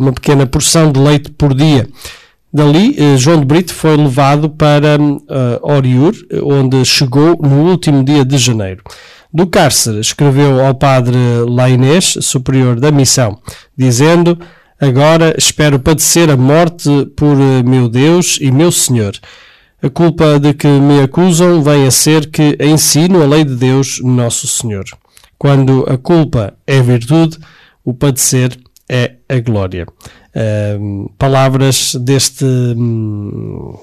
uma pequena porção de leite por dia. Dali, eh, João de Brito foi levado para eh, Oriur, onde chegou no último dia de janeiro. Do cárcere, escreveu ao padre Lainês, superior da missão, dizendo: Agora espero padecer a morte por eh, meu Deus e meu Senhor. A culpa de que me acusam vem a ser que ensino a lei de Deus, nosso Senhor. Quando a culpa é virtude, o padecer é a glória. Palavras deste hum,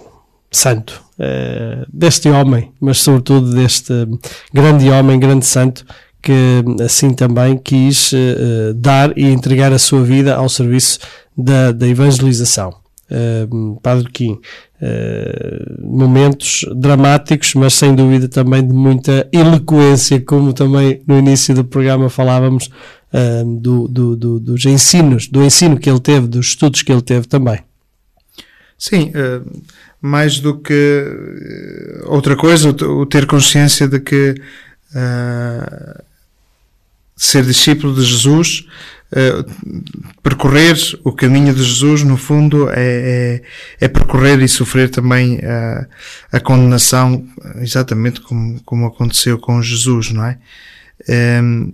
santo, eh, deste homem, mas sobretudo deste grande homem, grande santo, que assim também quis eh, dar e entregar a sua vida ao serviço da, da evangelização. Ehm, Padre Kim, eh, momentos dramáticos, mas sem dúvida também de muita eloquência, como também no início do programa falávamos eh, do, do- do- dos ensinos, do ensino que ele teve, dos estudos que ele teve também. Sim, eh, mais do que outra coisa, o o ter consciência de que ser discípulo de Jesus, eh, percorrer o caminho de Jesus, no fundo, é, é, é percorrer e sofrer também eh, a condenação, exatamente como, como aconteceu com Jesus, não é? Em,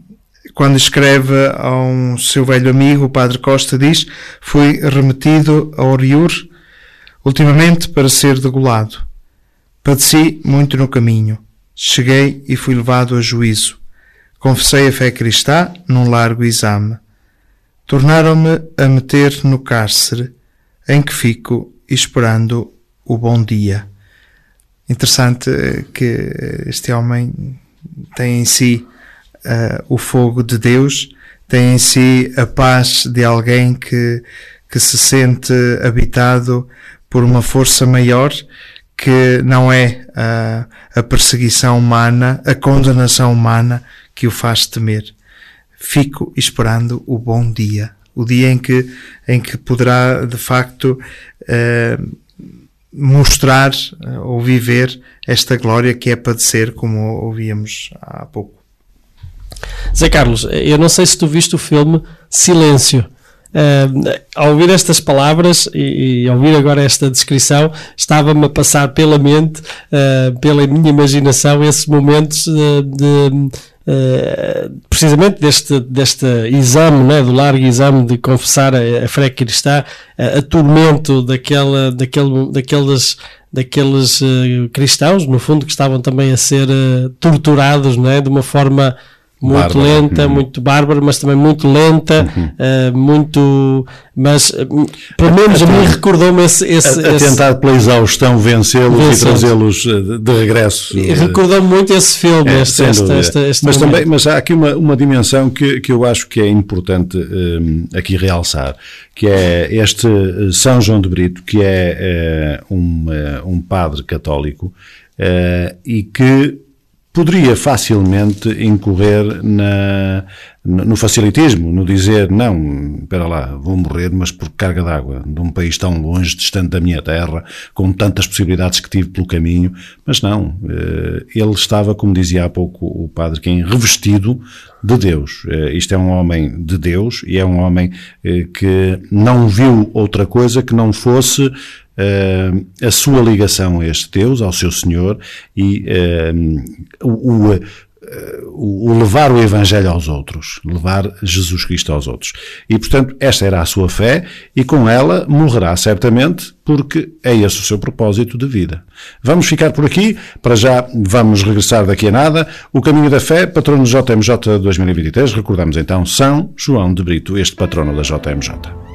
quando escreve a um seu velho amigo, o Padre Costa diz, fui remetido a Oriur, ultimamente para ser degolado. Padeci muito no caminho. Cheguei e fui levado a juízo. Confessei a fé cristã num largo exame. Tornaram-me a meter no cárcere, em que fico esperando o bom dia. Interessante eh, que este homem tem em si eh, o fogo de Deus, tem em si a paz de alguém que, que se sente habitado por uma força maior que não é ah, a perseguição humana, a condenação humana que o faz temer. Fico esperando o bom dia, o dia em que, em que poderá de facto eh, mostrar eh, ou viver esta glória que é padecer, como ouvíamos há pouco. Zé Carlos, eu não sei se tu viste o filme Silêncio. Uh, ao ouvir estas palavras e, e ao ouvir agora esta descrição, estava-me a passar pela mente, uh, pela minha imaginação, esses momentos de. Uh, precisamente deste, deste exame, né, do largo exame de confessar a, a fé cristã, uh, a tormento daquela, daquele, daqueles, daqueles uh, cristãos, no fundo, que estavam também a ser uh, torturados né, de uma forma muito Bárbara. lenta, Uhum. muito bárbara, mas também muito lenta, uh, muito. Mas, uh, pelo menos a mim recordou-me esse. esse, A, a esse- tentar pela exaustão vencê-los e trazê-los eh, de, de regresso. eh, Recordou-me muito esse filme, É, este, sem este, mas, momento. também, mas há aqui uma, uma dimensão que, que eu acho que é importante hum, aqui realçar, que é este eh, São João de Brito, que é eh, um, eh, um padre católico eh, e que poderia facilmente incorrer na, no facilitismo, no dizer, não, espera lá, vou morrer, mas por carga d'água, de um país tão longe, distante da minha terra, com tantas possibilidades que tive pelo caminho, mas não, eh, ele estava, como dizia há pouco o padre Quem, revestido de Deus. Eh, Isto é um homem de Deus e é um homem eh, que não viu outra coisa que não fosse eh, a sua ligação a este Deus, ao seu Senhor, e o, o, eh, o o levar o Evangelho aos outros, levar Jesus Cristo aos outros. E, portanto, esta era a sua fé, e com ela morrerá certamente, porque é esse o seu propósito de vida. Vamos ficar por aqui, para já vamos regressar daqui a nada. O Caminho da Fé, patrono JMJ 2023, recordamos então São João de Brito, este patrono da JMJ.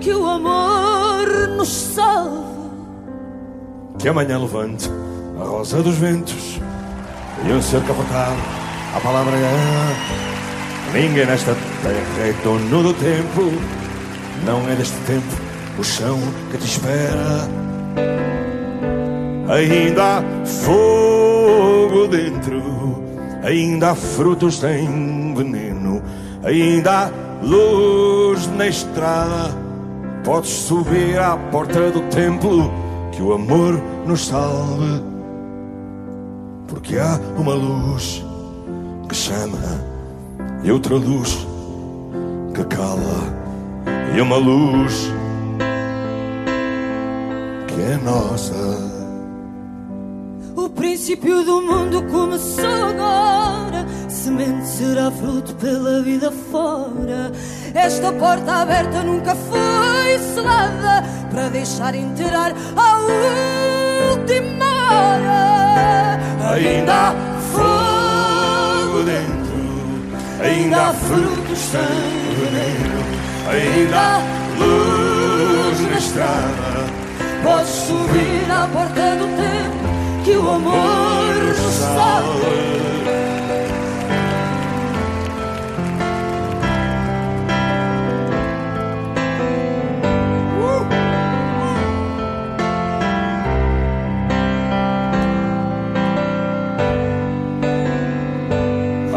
que o amor nos salve. Que amanhã levante a rosa dos ventos e um ser capotado. A palavra é: ninguém nesta terra é dono do tempo. Não é deste tempo o chão que te espera. Ainda há fogo dentro, ainda há frutos sem veneno, ainda há luz na estrada. Podes subir à porta do templo, que o amor nos salve. Porque há uma luz que chama e outra luz que cala, e uma luz que é nossa. Princípio do mundo começou agora. Semente será fruto pela vida fora. Esta porta aberta nunca foi selada para deixar entrar a última hora. Ainda há fogo dentro, ainda há frutos sem veneno, ainda há luz na estrada. Podes subir à porta do tempo que o amor nos salve.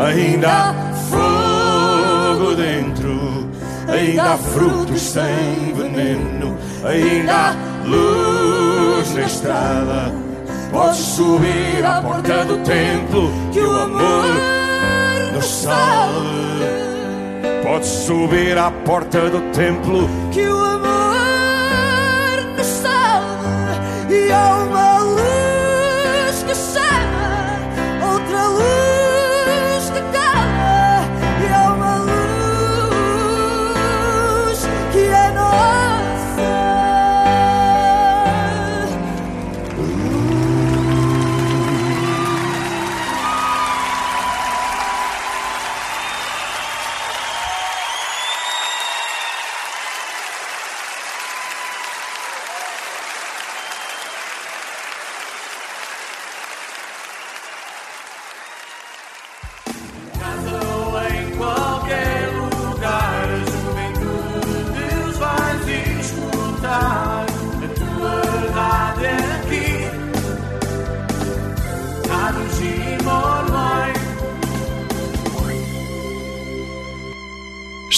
Ainda há fogo dentro, ainda há frutos sem veneno, ainda há luz na estrada. Podes subir à porta do templo que o amor nos salve. Podes subir à porta do templo que o amor nos salve e há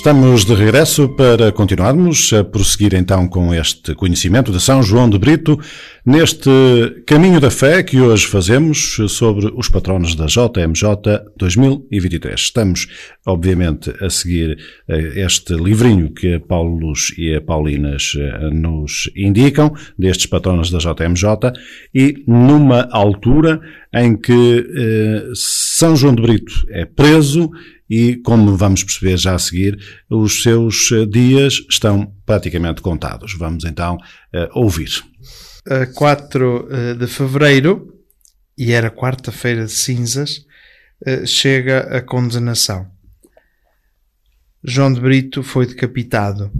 Estamos de regresso para continuarmos a prosseguir então com este conhecimento de São João de Brito, neste caminho da fé que hoje fazemos sobre os patronos da JMJ 2023. Estamos, obviamente, a seguir eh, este livrinho que a Paulos e a Paulinas eh, nos indicam, destes patronos da JMJ, e numa altura em que eh, São João de Brito é preso e, como vamos perceber já a seguir, os seus eh, dias estão praticamente contados. Vamos então eh, ouvir. a 4 eh, de fevereiro, e era quarta-feira de cinzas, chega a condenação. João de Brito foi decapitado.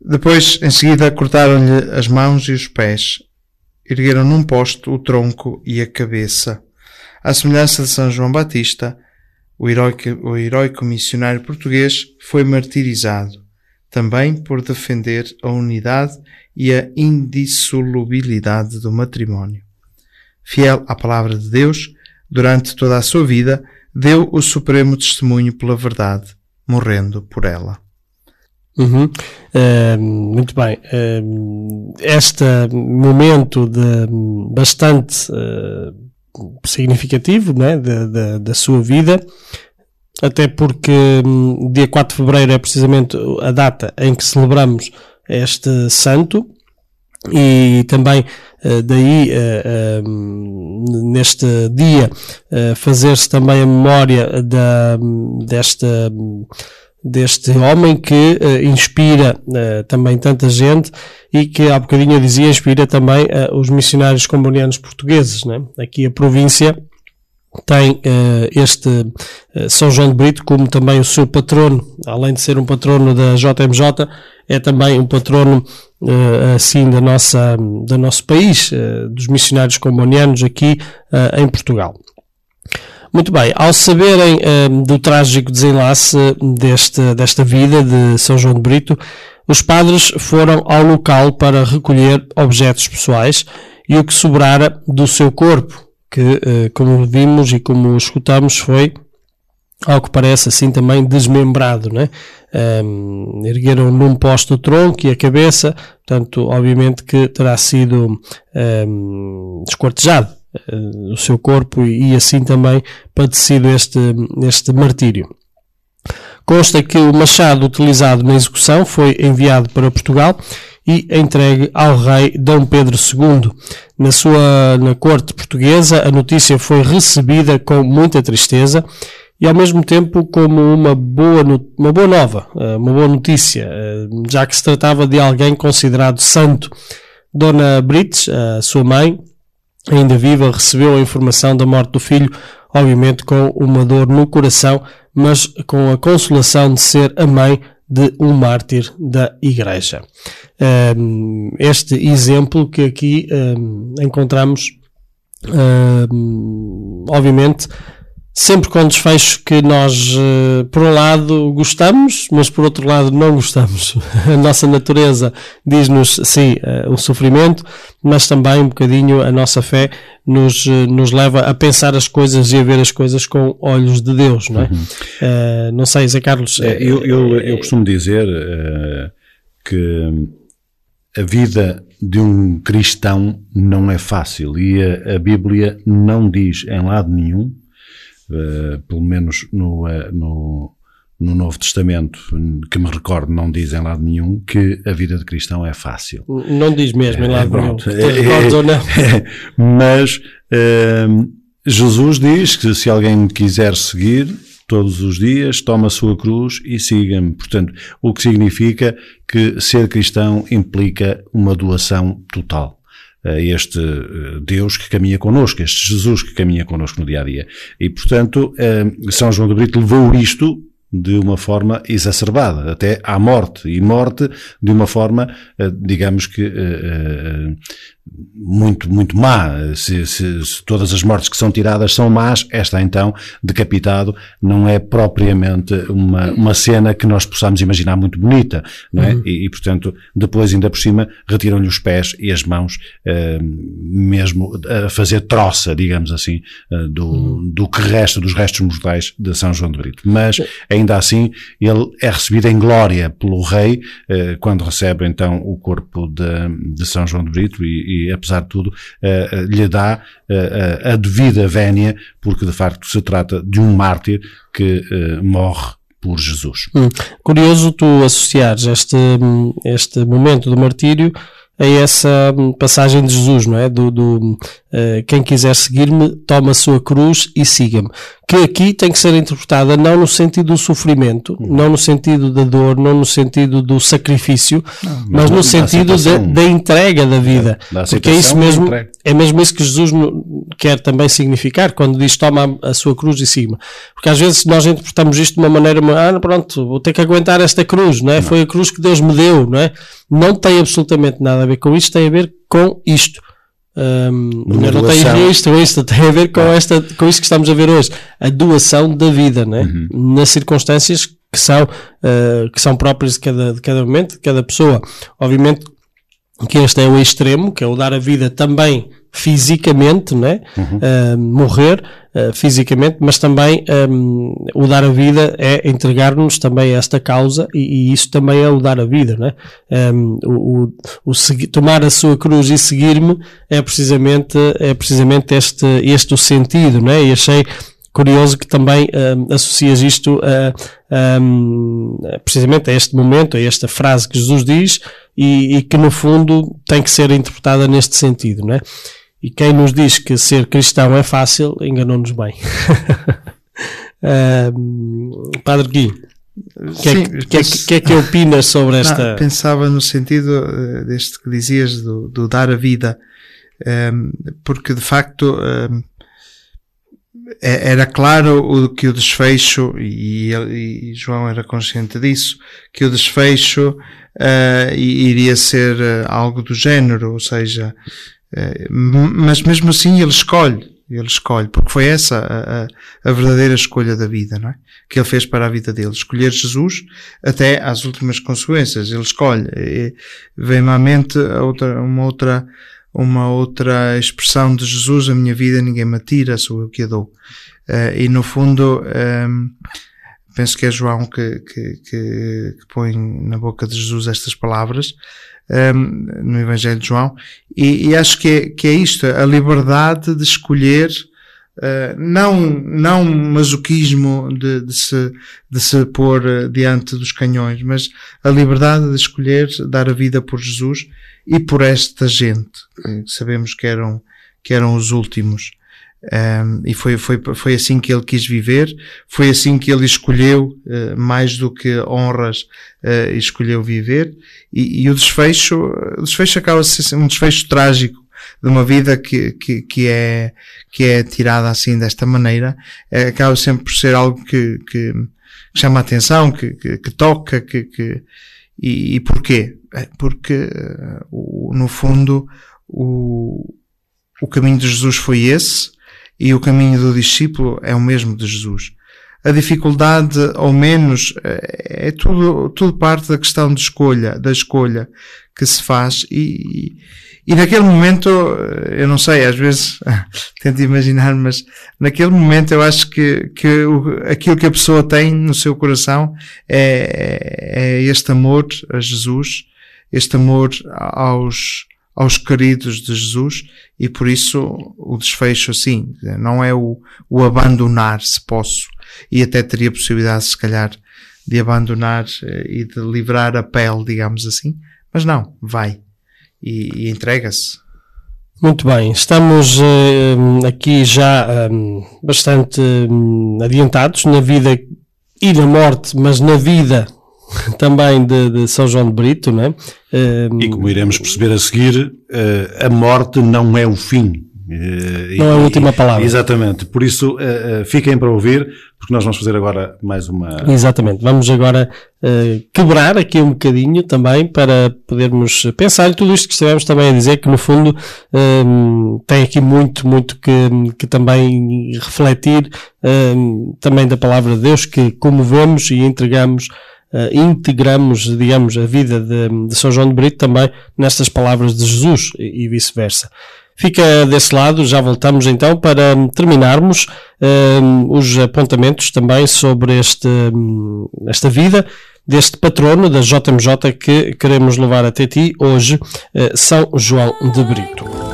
Depois, em seguida, cortaram-lhe as mãos e os pés. Ergueram num posto o tronco e a cabeça. À semelhança de São João Batista, o heróico, o heróico missionário português foi martirizado, também por defender a unidade e a indissolubilidade do matrimónio. Fiel à palavra de Deus, durante toda a sua vida, deu o supremo testemunho pela verdade, morrendo por ela. Uhum. Eh, muito bem. Eh, este momento de bastante eh, significativo né, da, da, da sua vida, até porque hum, dia 4 de fevereiro é precisamente a data em que celebramos este santo e também eh, daí eh, eh, neste dia fazer-se também a memória da, desta deste homem que eh, inspira eh, também tanta gente e que há bocadinho eu dizia inspira também eh, os missionários combonianos portugueses. Né? Aqui a província tem este São João de Brito como também o seu patrono, além de ser um patrono da JMJ, é também um patrono assim da nossa, do nosso país, dos missionários combonianos aqui em Portugal. Muito bem, ao saberem eh, do trágico desenlace deste, desta vida de São João de Brito, os padres foram ao local para recolher objetos pessoais e o que sobrara do seu corpo, que, eh, como vimos e como escutamos, foi ao que parece assim também desmembrado, né? Um, ergueram num posto o tronco e a cabeça, portanto, obviamente que terá sido um, descortejado uh, o seu corpo e, e assim também padecido este, este martírio. Consta que o machado utilizado na execução foi enviado para Portugal e entregue ao rei Dom Pedro II. Na sua na corte portuguesa, a notícia foi recebida com muita tristeza e ao mesmo tempo como uma boa, uma boa nova, eh, uma boa notícia, eh, já que se tratava de alguém considerado santo. Dona Brites, a sua mãe, ainda viva, recebeu a informação da morte do filho, obviamente com uma dor no coração, mas com a consolação de ser a mãe de um mártir da Igreja. Um, este exemplo que aqui um, encontramos, um, obviamente, sempre com desfecho que nós, eh, por um lado, gostamos, mas por outro lado, não gostamos. A nossa natureza diz-nos, sim, eh, o sofrimento, mas também um bocadinho a nossa fé nos, eh, nos leva a pensar as coisas e a ver as coisas com olhos de Deus, não é? Eh, não sei, Zé Carlos. É, eu, eu, eu costumo dizer eh, que a vida de um cristão não é fácil e a, a Bíblia não diz em lado nenhum, pelo menos no, eh, no, no Novo Testamento, que me recordo, não diz em lado nenhum que a vida de cristão é fácil. Não diz mesmo, em É, lado nenhum. ou não? Mas hum, Jesus diz que se alguém me quiser seguir todos os dias, toma a sua cruz e siga-me. Portanto, o que significa que ser cristão implica uma doação total a este eh, Deus que caminha connosco, este Jesus que caminha connosco no dia a dia. E, portanto, eh, São João de Brito levou isto de uma forma exacerbada, até à morte, e morte de uma forma, eh, digamos que, muito, muito má. Se, se- se todas as mortes que são tiradas são más, esta então, decapitado, não é propriamente uma, uma cena que nós possamos imaginar muito bonita, não é? E, e, portanto, depois, ainda por cima, retiram-lhe os pés e as mãos, eh, mesmo a fazer troça, digamos assim, eh, do, do que resta, dos restos mortais de São João de Brito. Mas, ainda assim, ele é recebido em glória pelo rei, eh, quando recebe então o corpo de, de São João de Brito e, e, apesar de tudo, eh, lhe dá eh, a devida vénia, porque de facto se trata de um mártir que morre por Jesus. Hum. Curioso tu associares este, hum, este momento do martírio a essa hum, passagem de Jesus, não é? Do, do eh, quem quiser seguir-me, toma a sua cruz e siga-me. Que aqui tem que ser interpretada não no sentido do sofrimento, não no sentido da dor, não no sentido do sacrifício, mas da no sentido da, da entrega da vida. Da Porque é isso mesmo, é mesmo isso que Jesus quer também significar quando diz toma a sua cruz e siga-me. Porque às vezes nós interpretamos isto de uma maneira, ah, pronto, vou ter que aguentar esta cruz, não é? Foi a cruz que Deus me deu, não é? Não tem absolutamente nada a ver com isto, tem a ver com isto. Numa não tem doação. isto, isto tem a ver com, esta, com isto que estamos a ver hoje, a doação da vida, né? Uhum. nas circunstâncias que são, eh, que são próprias de cada, de cada momento, de cada pessoa. Obviamente que este é o extremo, que é o dar a vida também fisicamente, né? Eh, morrer eh, fisicamente, mas também um, o dar a vida é entregar-nos também a esta causa e, e isso também é o dar a vida, né? Um, o, o, o segui- tomar a sua cruz e seguir-me é precisamente, é precisamente este, este o sentido, né? E achei curioso que também um, associas isto a, um, precisamente a este momento, a esta frase que Jesus diz e, e que no fundo tem que ser interpretada neste sentido, não é? E quem nos diz que ser cristão é fácil, enganou-nos bem. Um, Padre Gui, o que, é que, é que, que é que opinas sobre esta... Não, pensava no sentido eh, deste que dizias do, do dar a vida, ehm, porque de facto ehm, é- era claro o que o desfecho, e, e João era consciente disso, que o desfecho i- iria ser eh, algo do género, ou seja, m- mas mesmo assim ele escolhe, ele escolhe, porque foi essa a, a- verdadeira escolha da vida, não é? Que ele fez para a vida dele, escolher Jesus até às últimas consequências, ele escolhe. Vem-me à mente outra, uma outra, uma outra expressão de Jesus, a minha vida ninguém me tira, sou eu que a dou. Eh, e no fundo, ehm, penso que é João que, que, que, que põe na boca de Jesus estas palavras ehm, no Evangelho de João, e, e acho que é, que é isto, a liberdade de escolher Uh, não, não masoquismo de, de, se, de se pôr uh, diante dos canhões, mas a liberdade de escolher dar a vida por Jesus e por esta gente, que sabemos que eram, que eram os últimos. Um, e foi, foi, foi assim que ele quis viver, foi assim que ele escolheu, uh, mais do que honras, escolheu viver, e, e, o desfecho, o desfecho acaba ser um desfecho trágico, de uma vida que, que, que, é, que é tirada assim desta maneira, é, acaba sempre por ser algo que, que chama a atenção, que, que, que toca, que, que e, e porquê? Porque, uh, no fundo, o, o caminho de Jesus foi esse e o caminho do discípulo é o mesmo de Jesus. A dificuldade, ao menos, é, é tudo, tudo parte da questão de escolha, da escolha que se faz e, e naquele momento, eu não sei, às vezes tento imaginar, mas naquele momento eu acho que, que o, aquilo que a pessoa tem no seu coração é, é este amor a Jesus, este amor aos, aos queridos de Jesus e por isso o desfecho assim, não é o, o abandonar se posso e até teria possibilidade se calhar de abandonar eh, e de livrar a pele, digamos assim, mas não, vai e, e entrega-se. Muito bem, estamos uh, aqui já um, bastante um, adiantados na vida e na morte, mas na vida também de, de São João de Brito, não é? Um, e como iremos perceber a seguir, uh, a morte não é o fim, eh, não é a última palavra. Exatamente. Por isso, uh, fiquem para ouvir, porque nós vamos fazer agora mais uma. Exatamente. Vamos agora quebrar aqui um bocadinho também para podermos pensar em tudo isto que estivemos também a dizer, que no fundo um, tem aqui muito, muito que, que também refletir um, também da palavra de Deus, que comovemos e entregamos. Uh, integramos, digamos, a vida de, de São João de Brito também nestas palavras de Jesus e, e vice-versa. Fica desse lado, já voltamos então para terminarmos um, os apontamentos também sobre este, um, esta vida deste patrono da JMJ que queremos levar até ti hoje, uh, São João de Brito.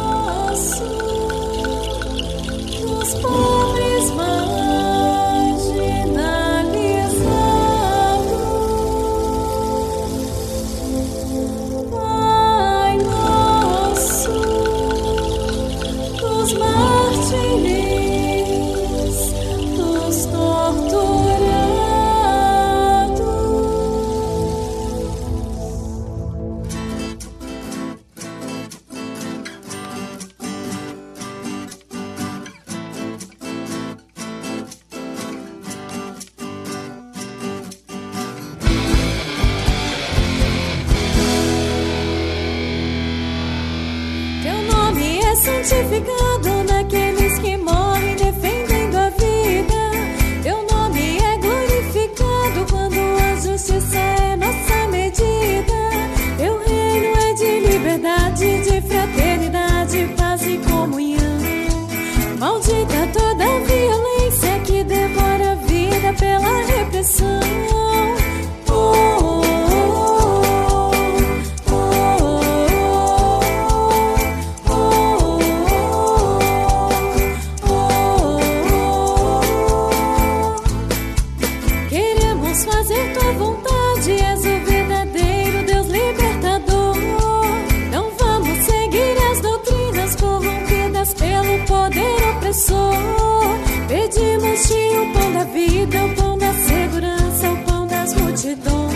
Esquadrão da morte dos prevalecidos. Pai nosso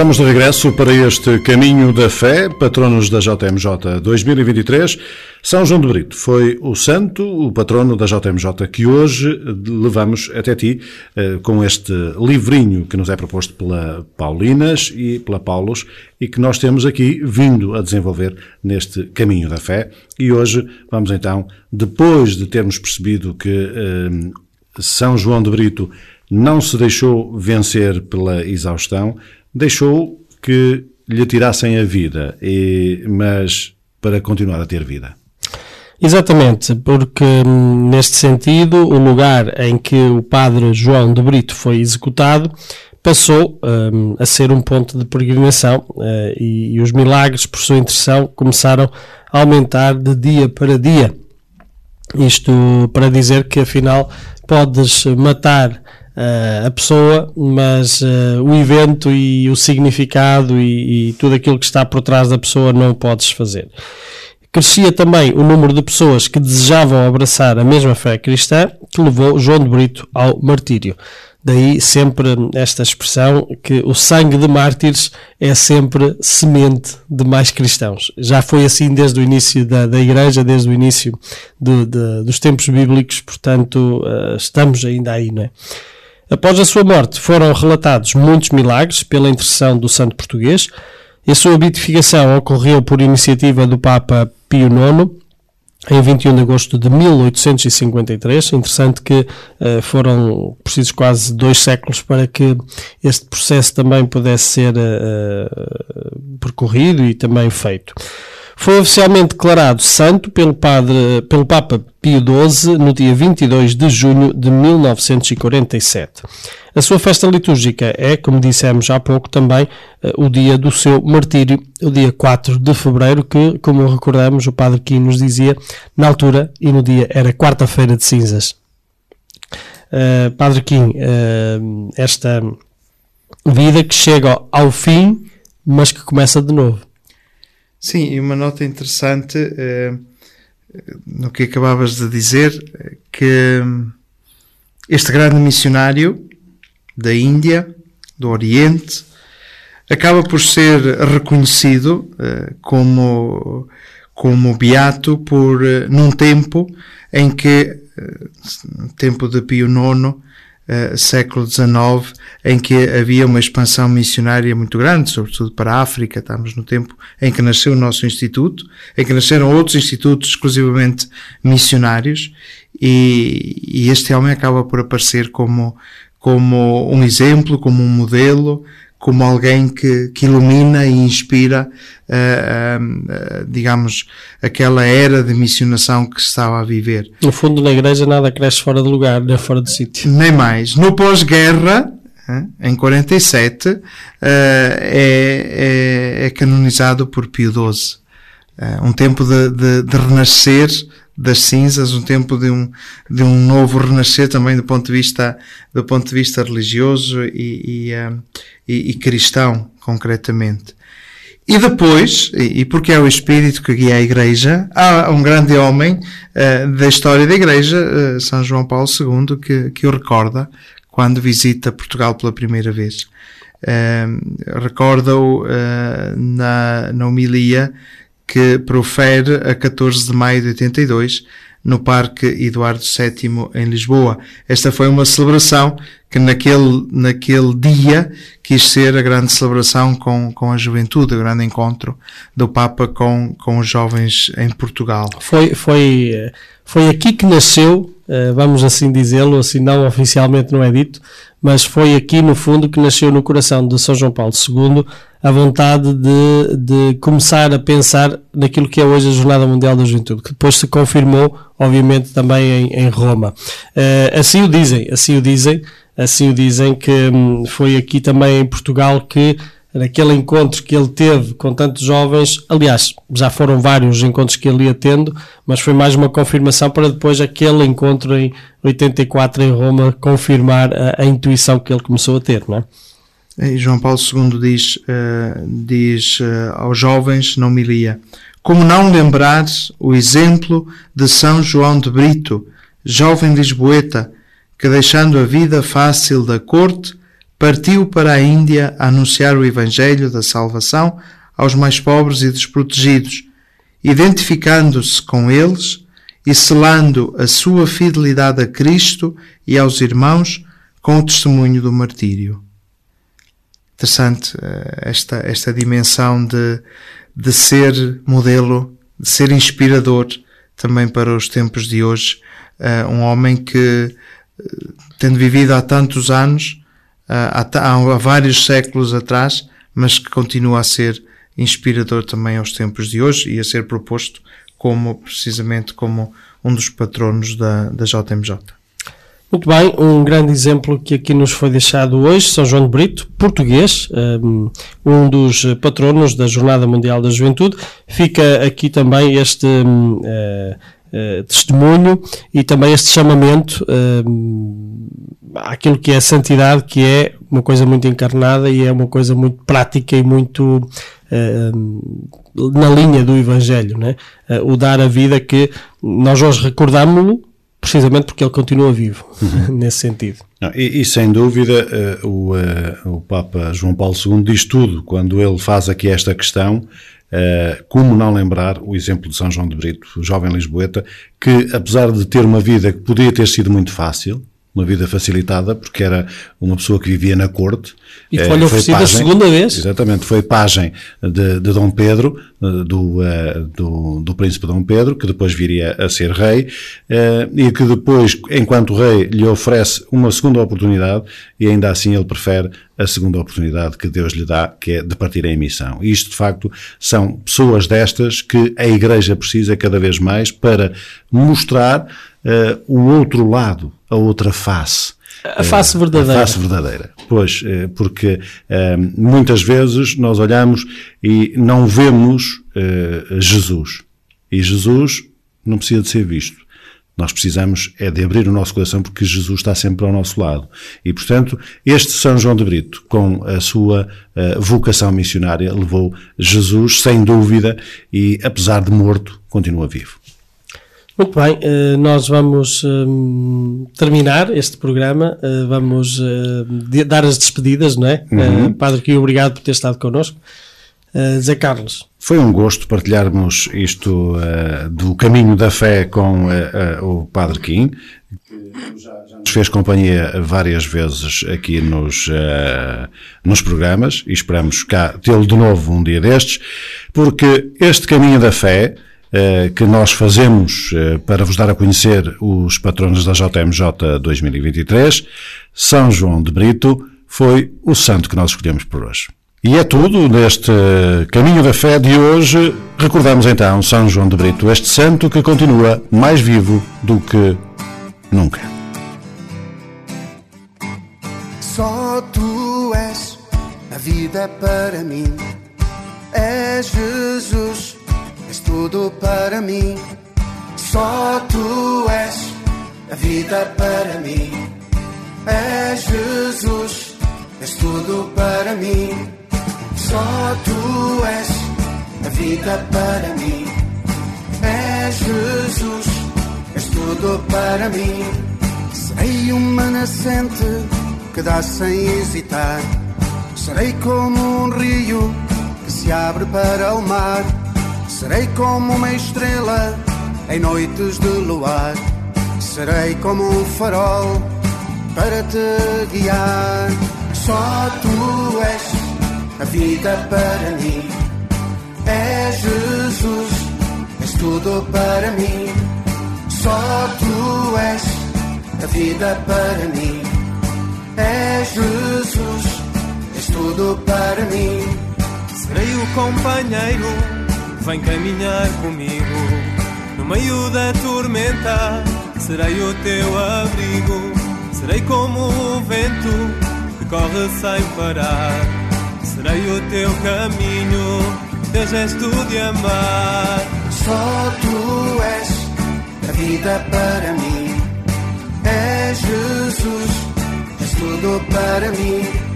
Estamos de regresso para este Caminho da Fé, patronos da JMJ 2023. São João de Brito foi o santo, o patrono da JMJ, que hoje levamos até ti eh, com este livrinho que nos é proposto pela Paulinas e pela Paulos e que nós temos aqui vindo a desenvolver neste Caminho da Fé. E hoje vamos então, depois de termos percebido que eh, São João de Brito não se deixou vencer pela exaustão, deixou que lhe tirassem a vida, e, mas para continuar a ter vida. Exatamente, porque hum, neste sentido, o lugar em que o padre João de Brito foi executado passou hum, a ser um ponto de peregrinação eh, e, e os milagres, por sua intercessão, começaram a aumentar de dia para dia. Isto para dizer que afinal podes matar uh, a pessoa, mas uh, o evento e o significado e, e, tudo aquilo que está por trás da pessoa não podes fazer. Crescia também o número de pessoas que desejavam abraçar a mesma fé cristã que levou João de Brito ao martírio. Daí sempre esta expressão que o sangue de mártires é sempre semente de mais cristãos. Já foi assim desde o início da, da Igreja, desde o início de, dos tempos bíblicos, portanto uh, estamos ainda aí, não é? Após a sua morte, foram relatados muitos milagres pela intercessão do santo português. E a sua beatificação ocorreu por iniciativa do Papa Pio IX, em 21 de agosto de 1853. Interessante que uh, foram precisos quase dois séculos para que este processo também pudesse ser uh, percorrido e também feito. Foi oficialmente declarado santo pelo, padre, pelo Papa Pio XII no dia 22 de junho de 1947. A sua festa litúrgica é, como dissemos há pouco, também eh, o dia do seu martírio, o dia 4 de fevereiro, que, como recordamos, o Padre Kim nos dizia, na altura e no dia era quarta-feira de cinzas. Uh, padre Kim, uh, esta vida que chega ao fim, mas que começa de novo. Sim, e uma nota interessante eh, no que acabavas de dizer, que este grande missionário da Índia, do Oriente, acaba por ser reconhecido eh, como, como beato por, eh, num tempo em que, tempo de Pio IX, Uh, século XIX, em que havia uma expansão missionária muito grande, sobretudo para a África. Estamos no tempo em que nasceu o nosso instituto, em que nasceram outros institutos exclusivamente missionários, e, e este homem acaba por aparecer como, como um exemplo, como um modelo, como alguém que, que ilumina e inspira, uh, uh, digamos, aquela era de missionação que se estava a viver. No fundo, na igreja nada cresce fora de lugar, nem fora de sítio. Nem mais. No pós-guerra, em 47, é, é, é, canonizado por Pio XII. um tempo de, de, de renascer das cinzas, um tempo de um, de um novo renascer também do ponto de vista, do ponto de vista religioso e, e, uh, e, e cristão, concretamente. E depois, e, e porque é o Espírito que guia a Igreja, há um grande homem uh, da história da Igreja, uh, São João Paulo II, que, que o recorda quando visita Portugal pela primeira vez. Uh, Recorda-o na, na homilia que profere a 14 de maio de 82 no Parque Eduardo VII em Lisboa. Esta foi uma celebração que naquele, naquele dia quis ser a grande celebração com, com a juventude, o grande encontro do Papa com, com os jovens em Portugal. Foi, foi, foi aqui que nasceu, eh, vamos assim dizê-lo, assim não oficialmente não é dito, mas foi aqui no fundo que nasceu no coração de São João Paulo II a vontade de, de começar a pensar naquilo que é hoje a Jornada Mundial da Juventude, que depois se confirmou, obviamente, também em, em Roma. Uh, assim o dizem, assim o dizem, assim o dizem que hum, foi aqui também em Portugal que naquele encontro que ele teve com tantos jovens, aliás, já foram vários encontros que ele ia tendo, mas foi mais uma confirmação para depois aquele encontro em 84 em Roma confirmar a, a intuição que ele começou a ter, não é? E João Paulo II diz, uh, diz uh, aos jovens na homilia: Como não lembrar o exemplo de São João de Brito, jovem lisboeta, que deixando a vida fácil da corte, partiu para a Índia a anunciar o Evangelho da salvação aos mais pobres e desprotegidos, identificando-se com eles e selando a sua fidelidade a Cristo e aos irmãos com o testemunho do martírio. Interessante eh, esta, esta dimensão de, de ser modelo, de ser inspirador também para os tempos de hoje. Uh, um homem que, uh, tendo vivido há tantos anos, há, há, vários séculos atrás, mas que continua a ser inspirador também aos tempos de hoje e a ser proposto como, precisamente, como um dos patronos da, da JMJ. Muito bem, um grande exemplo que aqui nos foi deixado hoje, São João de Brito, português, um dos patronos da Jornada Mundial da Juventude. Fica aqui também este uh, uh, testemunho e também este chamamento uh, àquilo que é a santidade, que é uma coisa muito encarnada e é uma coisa muito prática e muito na linha do Evangelho, né? o dar a vida que nós hoje recordamos-lo precisamente porque ele continua vivo, uhum. nesse sentido. Não, e, e, sem dúvida, uh, o, uh, o Papa João Paulo II diz tudo quando ele faz aqui esta questão. Uh, como não lembrar o exemplo de São João de Brito, jovem lisboeta, que apesar de ter uma vida que podia ter sido muito fácil, uma vida facilitada, porque era uma pessoa que vivia na corte. E foi foi oferecida a segunda vez. Exatamente, foi pajem de, de Dom Pedro, eh, do, uh, do, do príncipe Dom Pedro, que depois viria a ser rei, e que depois, enquanto rei, lhe oferece uma segunda oportunidade, e ainda assim ele prefere a segunda oportunidade que Deus lhe dá, que é de partir em missão. E isto, de facto, são pessoas destas que a Igreja precisa cada vez mais para mostrar uh, o outro lado, a outra face. A face verdadeira. A face verdadeira. Pois, eh, porque uh, muitas vezes nós olhamos e não vemos Jesus. E Jesus não precisa de ser visto. Nós precisamos é de abrir o nosso coração porque Jesus está sempre ao nosso lado. E, portanto, este São João de Brito, com a sua uh, vocação missionária, levou Jesus, sem dúvida, e apesar de morto, continua vivo. Muito bem, eh, nós vamos um, terminar este programa, uh, vamos uh, dar as despedidas, não é? Uhum. Padre Quinho, obrigado por ter estado connosco. Zé Carlos. Foi um gosto partilharmos isto do caminho da fé com o Padre Kim, que já, já nos fez companhia várias vezes aqui nos, nos programas e esperamos cá tê-lo de novo um dia destes, porque este caminho da fé eh, que nós fazemos eh, para vos dar a conhecer os patronos da JMJ 2023, São João de Brito foi o santo que nós escolhemos por hoje. E é tudo neste Caminho da Fé de hoje. Recordamos então São João de Brito, este santo que continua mais vivo do que nunca. Só tu és a vida para mim, és Jesus tudo para mim. Só tu és a vida para mim. És Jesus, és tudo para mim. Só tu és a vida para mim. És Jesus, és tudo para mim. Serei uma nascente que dá sem hesitar. Serei como um rio que se abre para o mar Serei como uma estrela em noites de luar. Serei como um farol para te guiar. Só tu és a vida para mim. És Jesus, és tudo para mim. Só tu és a vida para mim. És Jesus, és tudo para mim. Serei o companheiro Vem caminhar comigo no meio da tormenta. Serei o teu abrigo, serei como o vento que corre sem parar. Serei o teu caminho, teu gesto de amar. Só tu és a vida para mim. És Jesus, és tudo para mim.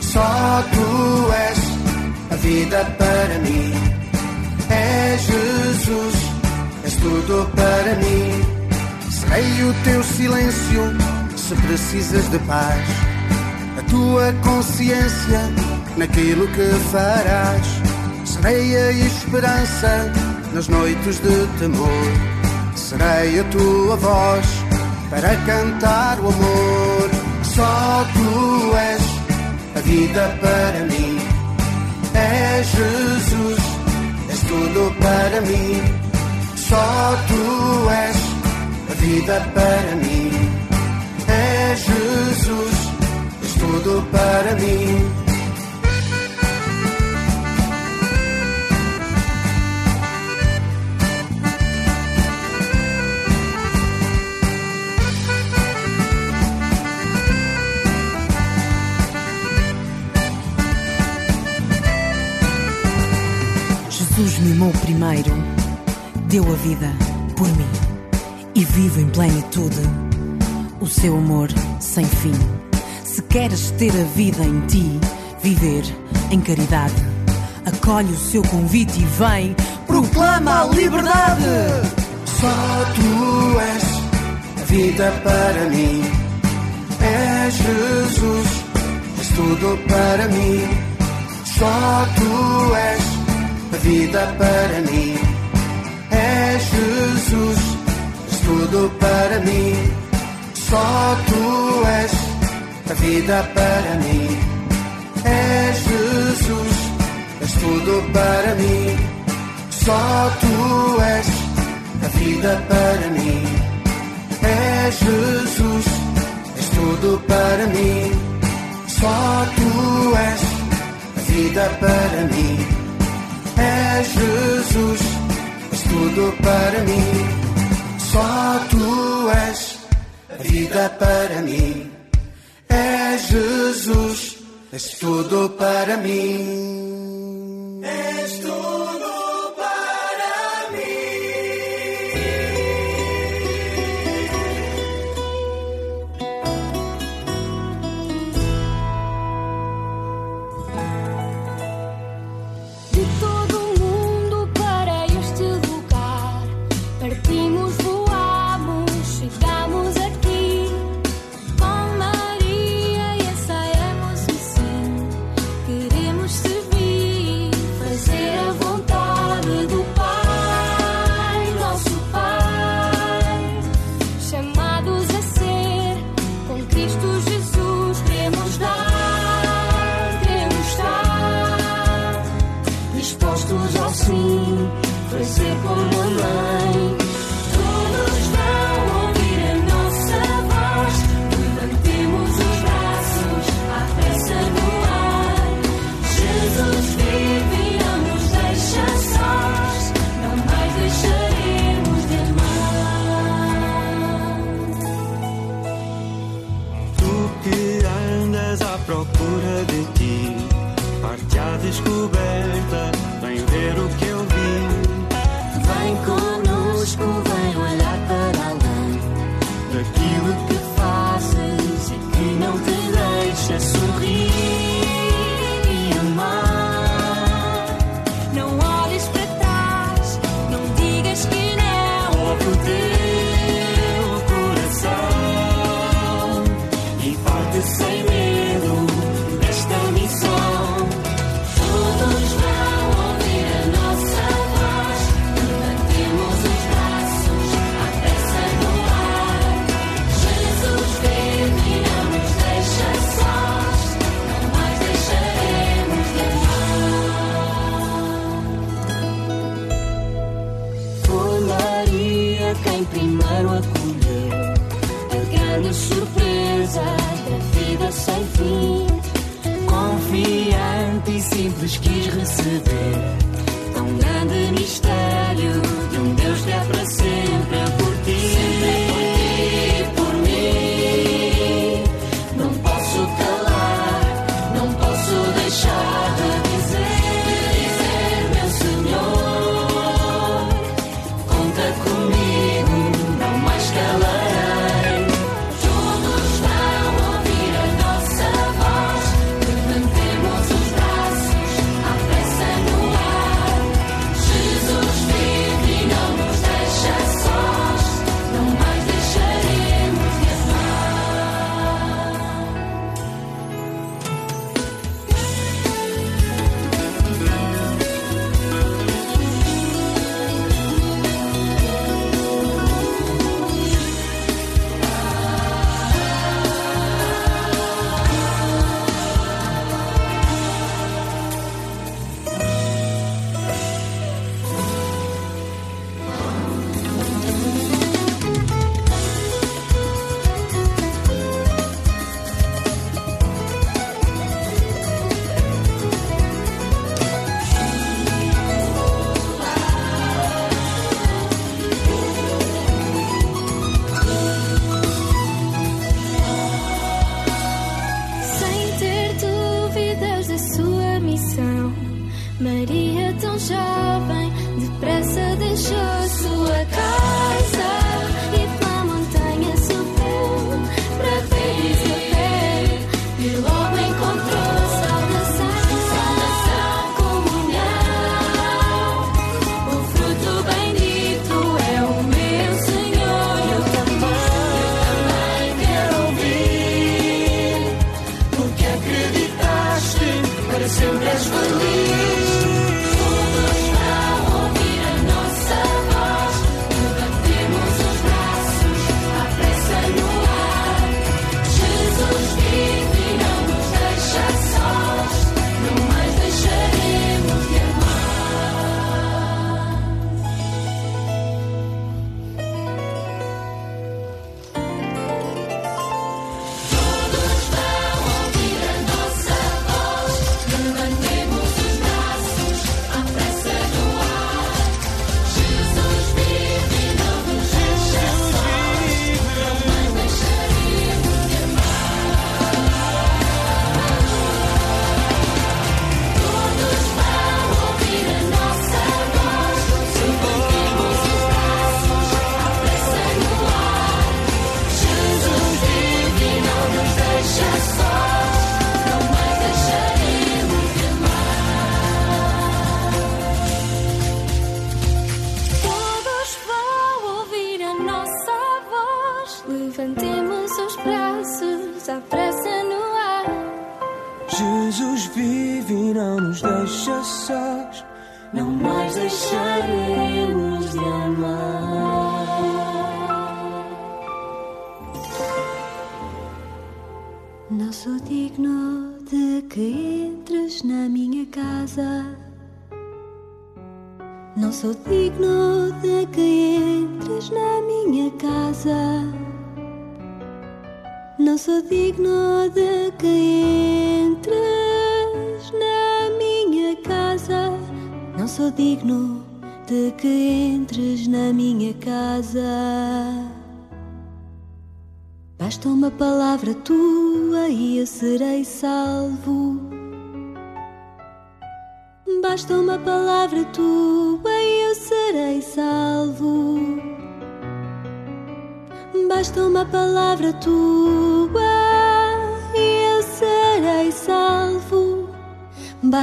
Só tu és a vida para mim. És Jesus, és tudo para mim. Serei o teu silêncio se precisas de paz. A tua consciência naquilo que farás. Serei a esperança nas noites de temor. Serei a tua voz para cantar o amor. Só tu és a vida para mim. És Jesus, tudo para mim. Só tu és a vida para mim. És Jesus, és tudo para mim. Jesus mimou primeiro, deu a vida por mim e vive em plenitude o seu amor sem fim. Se queres ter a vida em ti, viver em caridade, acolhe o seu convite e vem, proclama a liberdade. Só tu és a vida para mim. És Jesus, és tudo para mim. Só tu és vida para mim. És Jesus, és tudo para mim. Só tu és a vida para mim. És Jesus, és tudo para mim. Só tu és a vida para mim. És Jesus, és tudo para mim. Só tu és a vida para mim. És Jesus, és tudo para mim. Só tu és a vida para mim. És Jesus, és tudo para mim. És tudo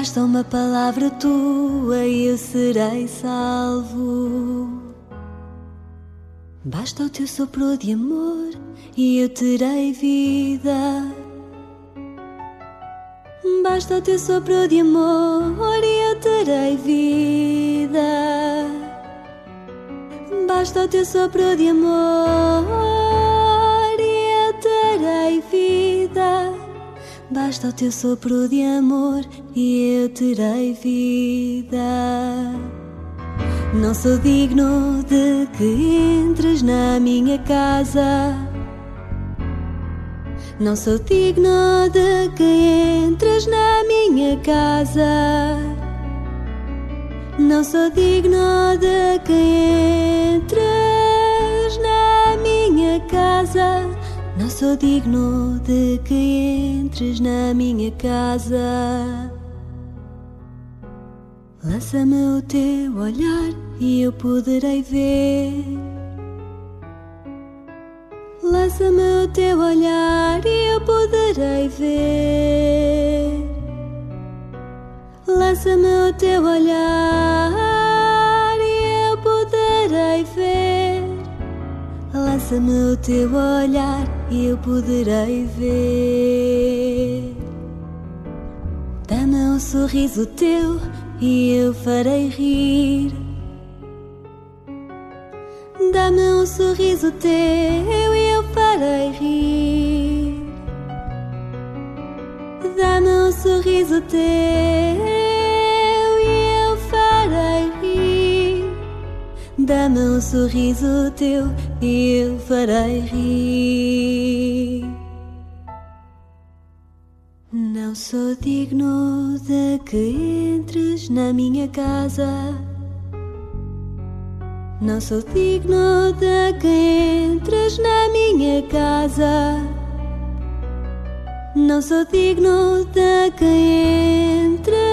Basta uma palavra tua e eu serei salvo. Basta o teu sopro de amor e eu terei vida. Basta o teu sopro de amor e eu terei vida. Basta o teu sopro de amor Basta o teu sopro de amor e eu terei vida. Não sou digno de que entres na minha casa. Não sou digno de que entres na minha casa. Não sou digno de que entres na minha casa. Não sou digno de que entres na minha casa. Lança-me o teu olhar e eu poderei ver. Lança-me o teu olhar e eu poderei ver. Lança-me o teu olhar e eu poderei ver. Lança-me o teu olhar e eu poderei ver. Dá-me um sorriso teu e eu farei rir. Dá-me um sorriso teu e eu farei rir. Dá-me um sorriso teu sorriso teu e eu farei rir. Não sou digno de que entres na minha casa. Não sou digno de que entres na minha casa. Não sou digno de que entres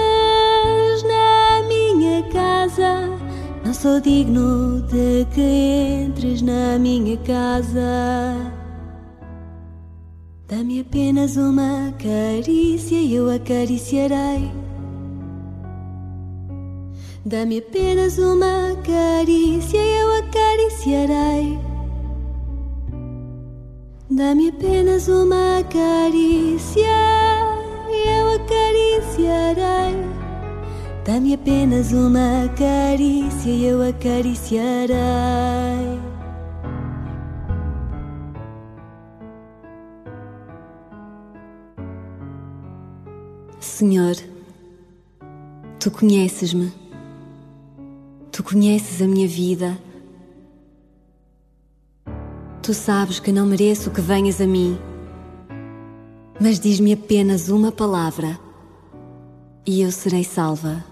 sou digno de que entres na minha casa. Dá-me apenas uma carícia e eu acariciarei. Dá-me apenas uma carícia e eu acariciarei. Dá-me apenas uma carícia e eu acariciarei. Dá-me apenas uma carícia e eu acariciarei. Senhor, tu conheces-me, tu conheces a minha vida, tu sabes que não mereço que venhas a mim, mas diz-me apenas uma palavra e eu serei salva.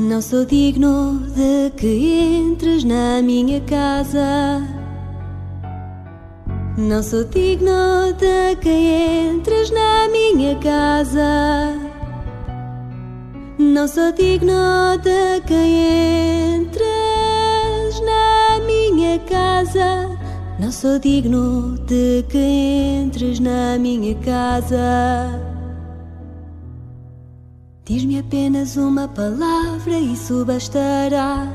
Não sou digno de que entres na minha casa. Não sou digno de que entres na minha casa. Não sou digno de que entres na minha casa. Não sou digno de que entres na minha casa. Diz-me apenas uma palavra, isso bastará.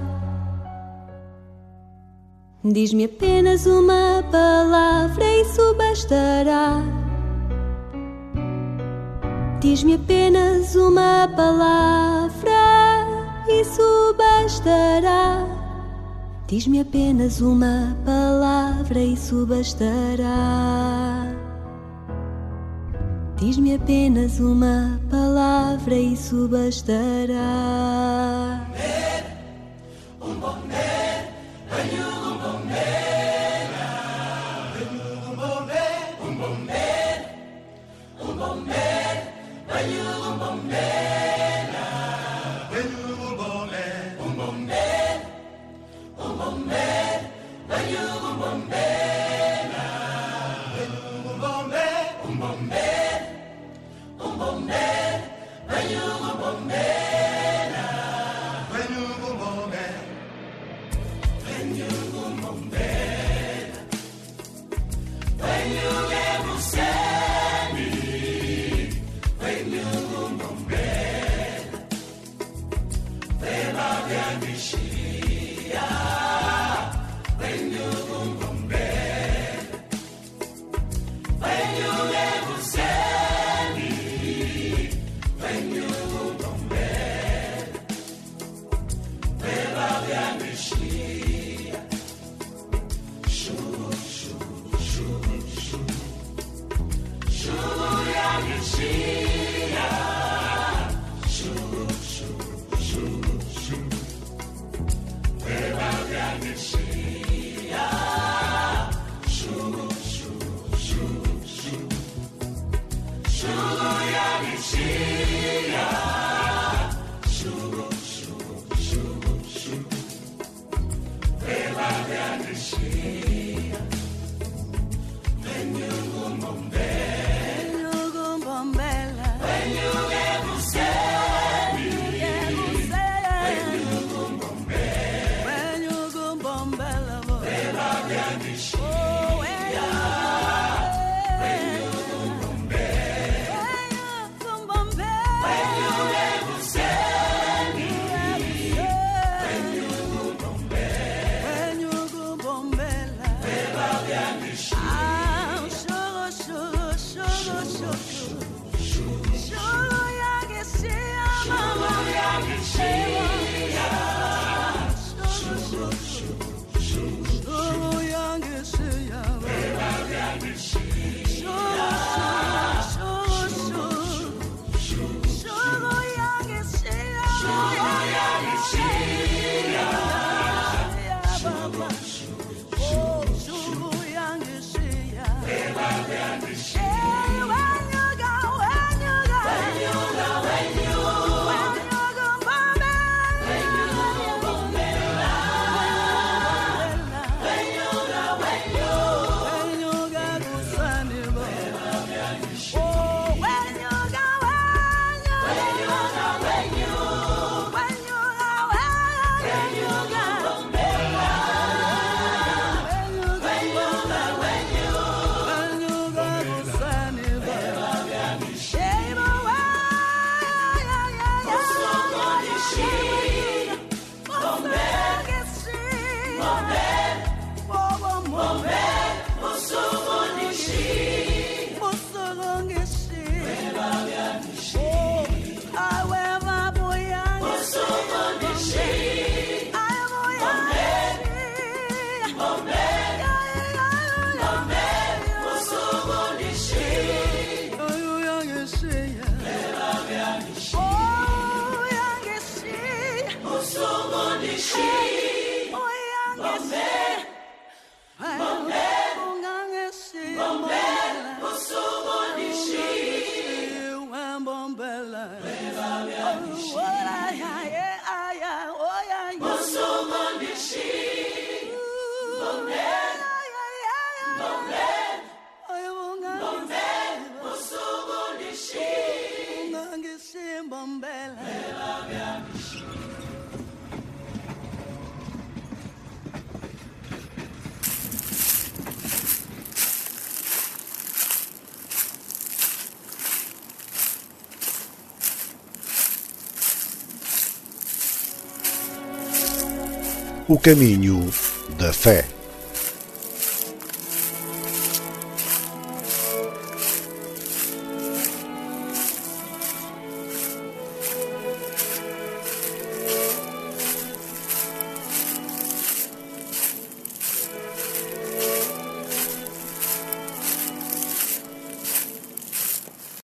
Diz-me apenas uma palavra, isso bastará. Diz-me apenas uma palavra, isso bastará. Diz-me apenas uma palavra, isso bastará. Diz-me apenas uma palavra, isso bastará. Um bomber, banho O caminho da fé.